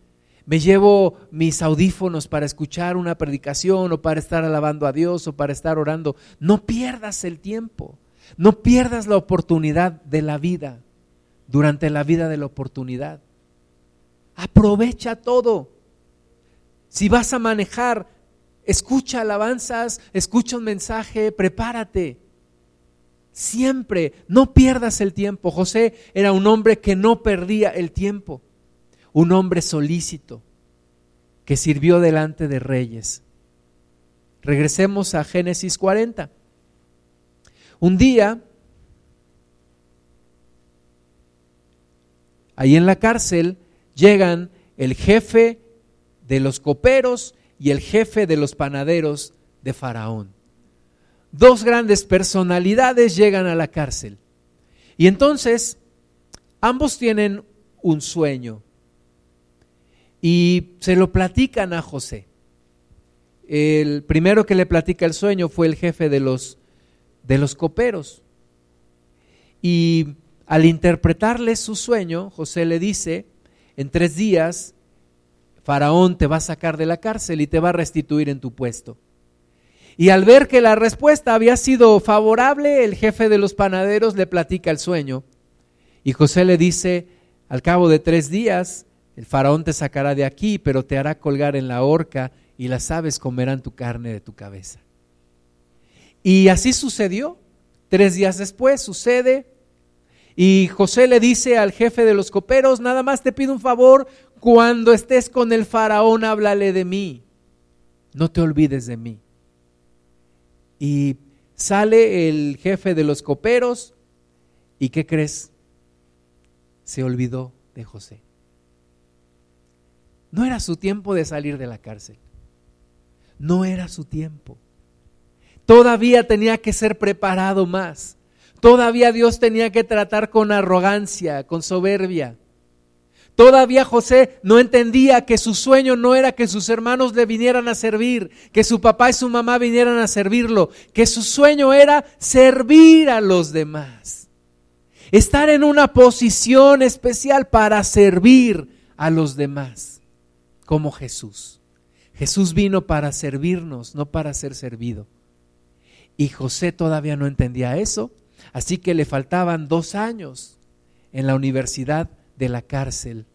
me llevo mis audífonos para escuchar una predicación o para estar alabando a Dios o para estar orando. No pierdas el tiempo, no pierdas la oportunidad de la vida durante la vida de la oportunidad. Aprovecha todo. Si vas a manejar, escucha alabanzas, escucha un mensaje, prepárate. Siempre, no pierdas el tiempo. José era un hombre que no perdía el tiempo un hombre solícito que sirvió delante de reyes. Regresemos a Génesis 40. Un día, ahí en la cárcel, llegan el jefe de los coperos y el jefe de los panaderos de Faraón. Dos grandes personalidades llegan a la cárcel. Y entonces, ambos tienen un sueño y se lo platican a José. El primero que le platica el sueño fue el jefe de los, de los coperos. Y al interpretarle su sueño, José le dice, en tres días, Faraón te va a sacar de la cárcel y te va a restituir en tu puesto. Y al ver que la respuesta había sido favorable, el jefe de los panaderos le platica el sueño. Y José le dice, al cabo de tres días, el faraón te sacará de aquí, pero te hará colgar en la horca y las aves comerán tu carne de tu cabeza. Y así sucedió. Tres días después sucede. Y José le dice al jefe de los coperos, nada más te pido un favor, cuando estés con el faraón, háblale de mí. No te olvides de mí. Y sale el jefe de los coperos y ¿qué crees? Se olvidó de José. No era su tiempo de salir de la cárcel. No era su tiempo. Todavía tenía que ser preparado más. Todavía Dios tenía que tratar con arrogancia, con soberbia. Todavía José no entendía que su sueño no era que sus hermanos le vinieran a servir, que su papá y su mamá vinieran a servirlo, que su sueño era servir a los demás. Estar en una posición especial para servir a los demás como Jesús. Jesús vino para servirnos, no para ser servido. Y José todavía no entendía eso, así que le faltaban dos años en la universidad de la cárcel,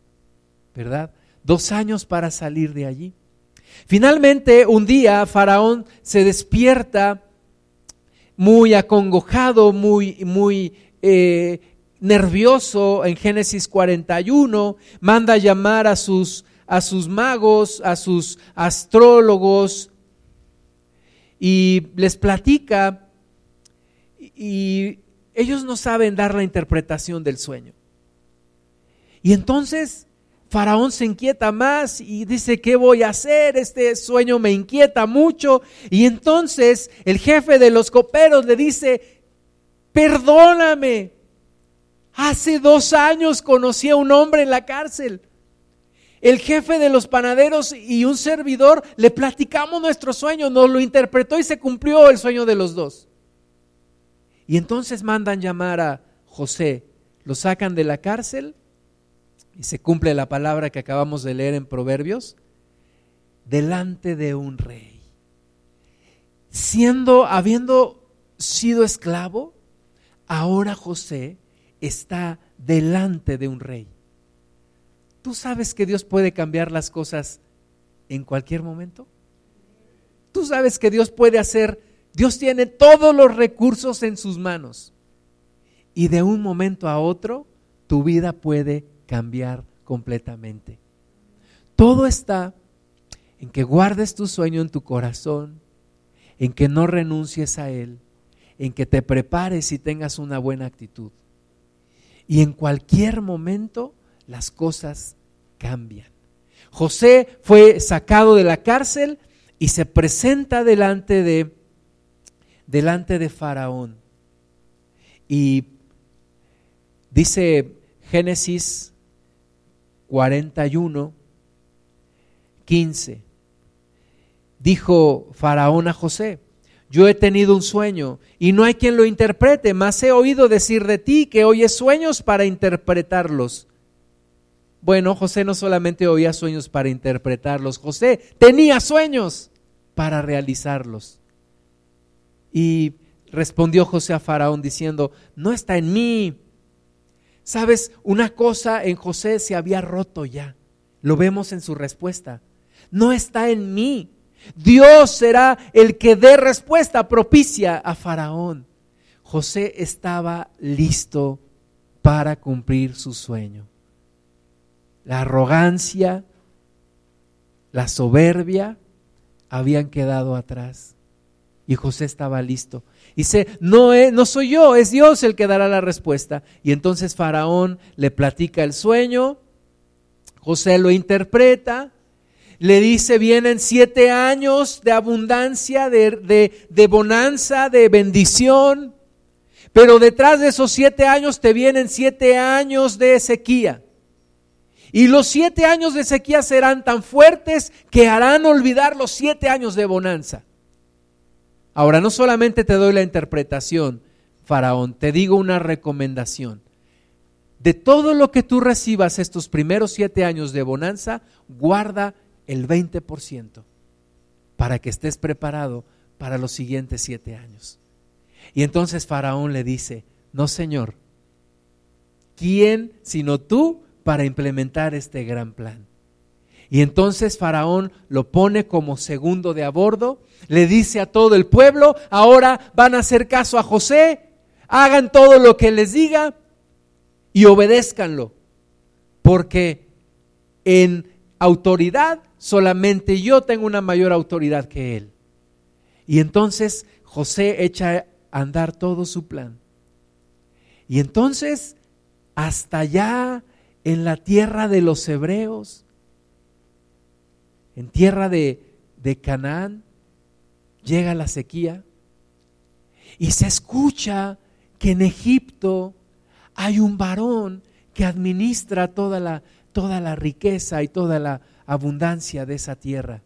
¿verdad? Dos años para salir de allí. Finalmente, un día, Faraón se despierta muy acongojado, muy, muy eh, nervioso en Génesis 41, manda llamar a sus a sus magos, a sus astrólogos y les platica y ellos no saben dar la interpretación del sueño. Y entonces Faraón se inquieta más y dice, ¿qué voy a hacer? Este sueño me inquieta mucho. Y entonces el jefe de los coperos le dice, perdóname. Hace dos años conocí a un hombre en la cárcel el jefe de los panaderos y un servidor le platicamos nuestro sueño, nos lo interpretó y se cumplió el sueño de los dos. Y entonces mandan llamar a José, lo sacan de la cárcel y se cumple la palabra que acabamos de leer en Proverbios, delante de un rey. Siendo, habiendo sido esclavo, ahora José está delante de un rey. ¿Tú sabes que Dios puede cambiar las cosas en cualquier momento? ¿Tú sabes que Dios puede hacer, Dios tiene todos los recursos en sus manos? Y de un momento a otro, tu vida puede cambiar completamente. Todo está en que guardes tu sueño en tu corazón, en que no renuncies a él, en que te prepares y tengas una buena actitud. Y en cualquier momento las cosas cambian. José fue sacado de la cárcel y se presenta delante de delante de Faraón. Y dice Génesis 41, 15. Dijo Faraón a José, yo he tenido un sueño y no hay quien lo interprete, mas he oído decir de ti que oyes sueños para interpretarlos. Bueno, José no solamente oía sueños para interpretarlos, José tenía sueños para realizarlos. Y respondió José a Faraón diciendo, no está en mí Sabes, una cosa en José se había roto ya. Lo vemos en su respuesta. No está en mí. Dios será el que dé respuesta propicia a Faraón. José estaba listo para cumplir su sueño. La arrogancia, la soberbia habían quedado atrás y José estaba listo. Dice, no, no soy yo, es Dios el que dará la respuesta. Y entonces Faraón le platica el sueño, José lo interpreta, le dice, vienen siete años de abundancia, de, de bonanza, de bendición, pero detrás de esos siete años te vienen siete años de sequía. Y los siete años de sequía serán tan fuertes que harán olvidar los siete años de bonanza. Ahora, no solamente te doy la interpretación, Faraón, te digo una recomendación. De todo lo que tú recibas estos primeros siete años de bonanza, guarda el 20% para que estés preparado para los siguientes siete años. Y entonces Faraón le dice, no señor, ¿quién sino tú para implementar este gran plan? Y entonces Faraón lo pone como segundo de a bordo, le dice a todo el pueblo, ahora van a hacer caso a José, hagan todo lo que les diga y obedézcanlo, porque en autoridad solamente yo tengo una mayor autoridad que él. Y entonces José echa a andar todo su plan. Y entonces, hasta allá en la tierra de los hebreos, en tierra de, Canaán, llega la sequía y se escucha que en Egipto hay un varón que administra toda la, toda la riqueza y toda la abundancia de esa tierra.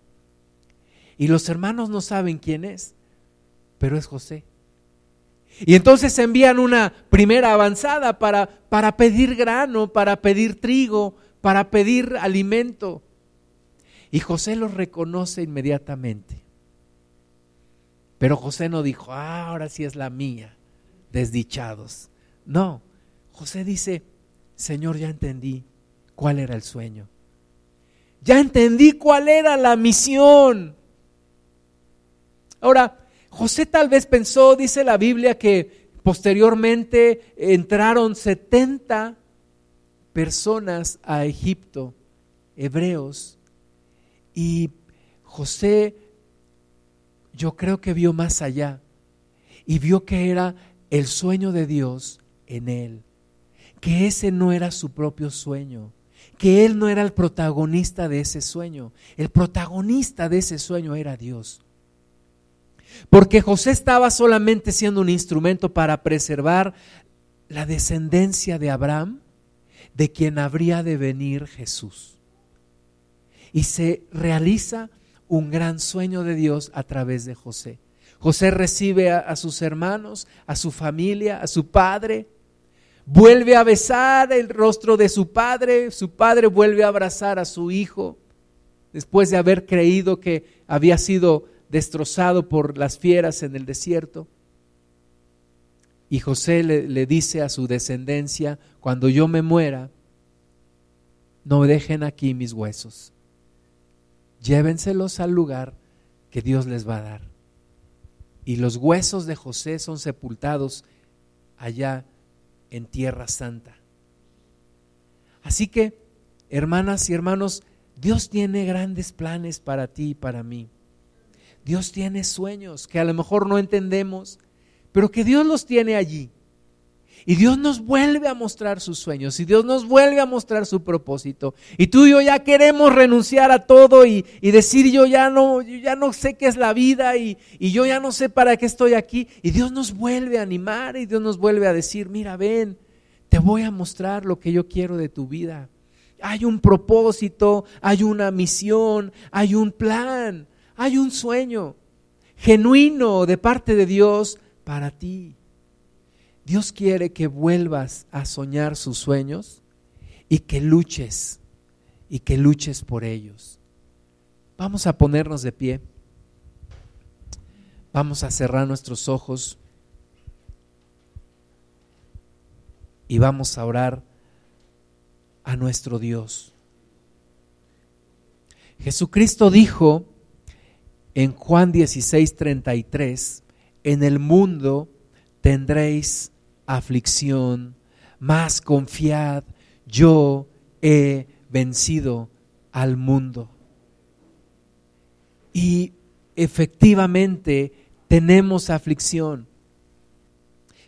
Y los hermanos no saben quién es, pero es José. Y entonces envían una primera avanzada para, para pedir grano, para pedir trigo, para pedir alimento. Y José los reconoce inmediatamente. Pero José no dijo, ah, ahora sí es la mía, desdichados. No, José dice, Señor, ya entendí cuál era el sueño. Ya entendí cuál era la misión. Ahora, José tal vez pensó, dice la Biblia, que posteriormente entraron 70 personas a Egipto, hebreos, y José, yo creo que vio más allá y vio que era el sueño de Dios en él, que ese no era su propio sueño, que él no era el protagonista de ese sueño, el protagonista de ese sueño era Dios. Porque José estaba solamente siendo un instrumento para preservar la descendencia de Abraham, de quien habría de venir Jesús y se realiza un gran sueño de Dios a través de José. José recibe a, sus hermanos, a su familia, a su padre. Vuelve a besar el rostro de su padre. Su padre vuelve a abrazar a su hijo después de haber creído que había sido destrozado por las fieras en el desierto. Y José le, le, dice a su descendencia, cuando yo me muera, no dejen aquí mis huesos, llévenselos al lugar que Dios les va a dar. Y los huesos de José son sepultados allá en Tierra Santa. Así que, hermanas y hermanos, Dios tiene grandes planes para ti y para mí. Dios tiene sueños que a lo mejor no entendemos, pero que Dios los tiene allí. Y Dios nos vuelve a mostrar sus sueños, y Dios nos vuelve a mostrar su propósito. Y tú y yo ya queremos renunciar a todo y, y decir yo ya no, yo ya no sé qué es la vida y, y yo ya no sé para qué estoy aquí. Y Dios nos vuelve a animar y Dios nos vuelve a decir, mira, ven, te voy a mostrar lo que yo quiero de tu vida. Hay un propósito, hay una misión, hay un plan, hay un sueño genuino de parte de Dios para ti. Dios quiere que vuelvas a soñar sus sueños y que luches, y que luches por ellos. Vamos a ponernos de pie. Vamos a cerrar nuestros ojos y vamos a orar a nuestro Dios. Jesucristo dijo en Juan 16, 33, en el mundo tendréis aflicción, más confiad, yo he vencido al mundo. Y efectivamente tenemos aflicción,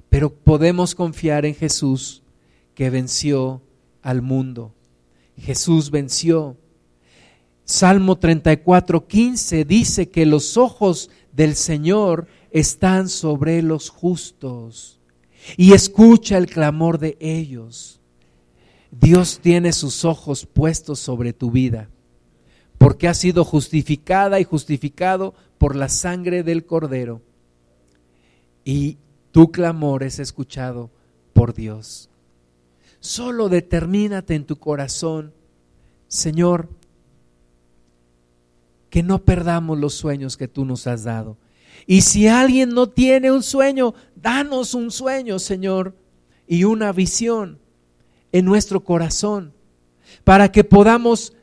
pero podemos confiar en Jesús que venció al mundo. Jesús venció. Salmo 34, 15 dice que los ojos del Señor están sobre los justos y escucha el clamor de ellos. Dios tiene sus ojos puestos sobre tu vida porque ha sido justificada y justificado por la sangre del Cordero. Y tu clamor es escuchado por Dios. Solo determínate en tu corazón, Señor, que no perdamos los sueños que tú nos has dado. Y si alguien no tiene un sueño, danos un sueño, Señor, y una visión en nuestro corazón, para que podamos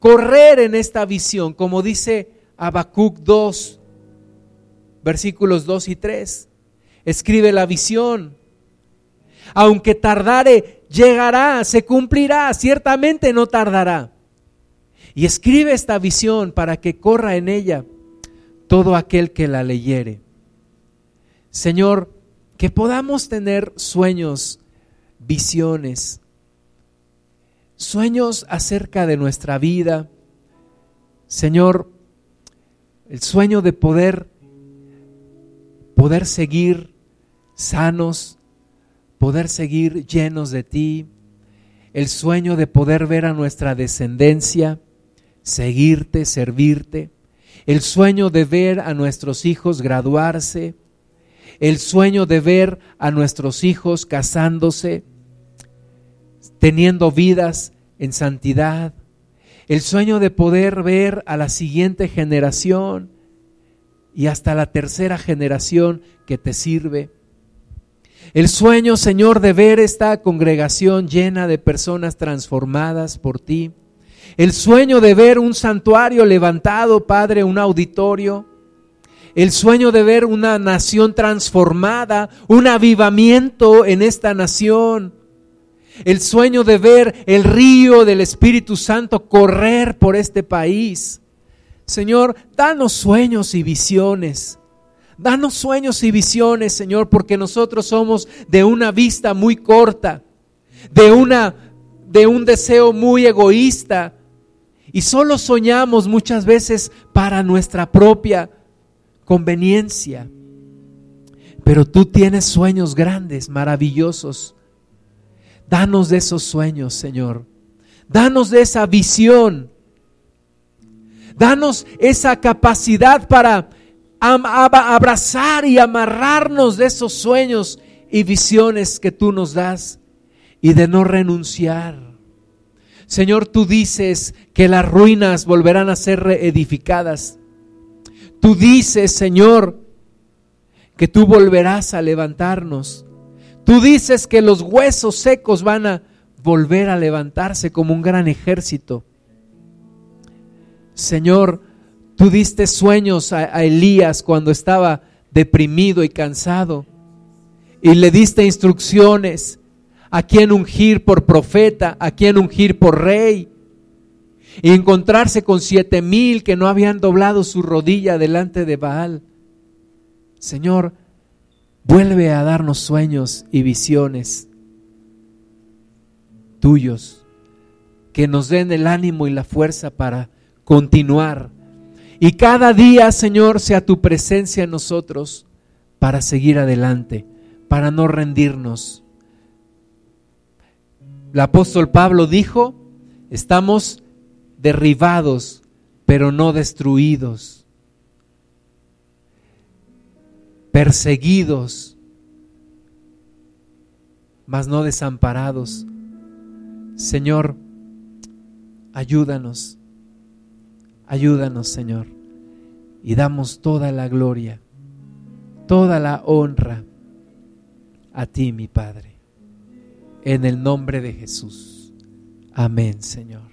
correr en esta visión, como dice Habacuc 2, versículos 2 y 3. Escribe la visión. Aunque tardare, llegará, se cumplirá, ciertamente no tardará. Y escribe esta visión para que corra en ella todo aquel que la leyere. Señor, que podamos tener sueños, visiones, sueños acerca de nuestra vida. Señor, el sueño de poder poder seguir sanos, poder seguir llenos de ti, el sueño de poder ver a nuestra descendencia, seguirte, servirte, el sueño de ver a nuestros hijos graduarse, el sueño de ver a nuestros hijos casándose, teniendo vidas en santidad, el sueño de poder ver a la siguiente generación y hasta la tercera generación que te sirve. El sueño, Señor, de ver esta congregación llena de personas transformadas por ti. El sueño de ver un santuario levantado, Padre, un auditorio. El sueño de ver una nación transformada, un avivamiento en esta nación. El sueño de ver el río del Espíritu Santo correr por este país. Señor, danos sueños y visiones Danos sueños y visiones, Señor, porque nosotros somos de una vista muy corta, de una de un deseo muy egoísta y solo soñamos muchas veces para nuestra propia conveniencia. Pero tú tienes sueños grandes, maravillosos. Danos de esos sueños, Señor. Danos de esa visión. Danos esa capacidad para abrazar y amarrarnos de esos sueños y visiones que tú nos das y de no renunciar. Señor, tú dices que las ruinas volverán a ser reedificadas. Tú dices, Señor, que tú volverás a levantarnos. Tú dices que los huesos secos van a volver a levantarse como un gran ejército. Señor, tú diste sueños a, Elías cuando estaba deprimido y cansado y le diste instrucciones a quién ungir por profeta, a quién ungir por rey. Y encontrarse con siete mil que no habían doblado su rodilla delante de Baal. Señor, vuelve a darnos sueños y visiones tuyos que nos den el ánimo y la fuerza para continuar. Y cada día, Señor, sea tu presencia en nosotros para seguir adelante, para no rendirnos. El apóstol Pablo dijo, estamos derribados, pero no destruidos, perseguidos, mas no desamparados. Señor, ayúdanos, ayúdanos, Señor, y damos toda la gloria, toda la honra a ti, mi Padre en el nombre de Jesús. Amén, Señor.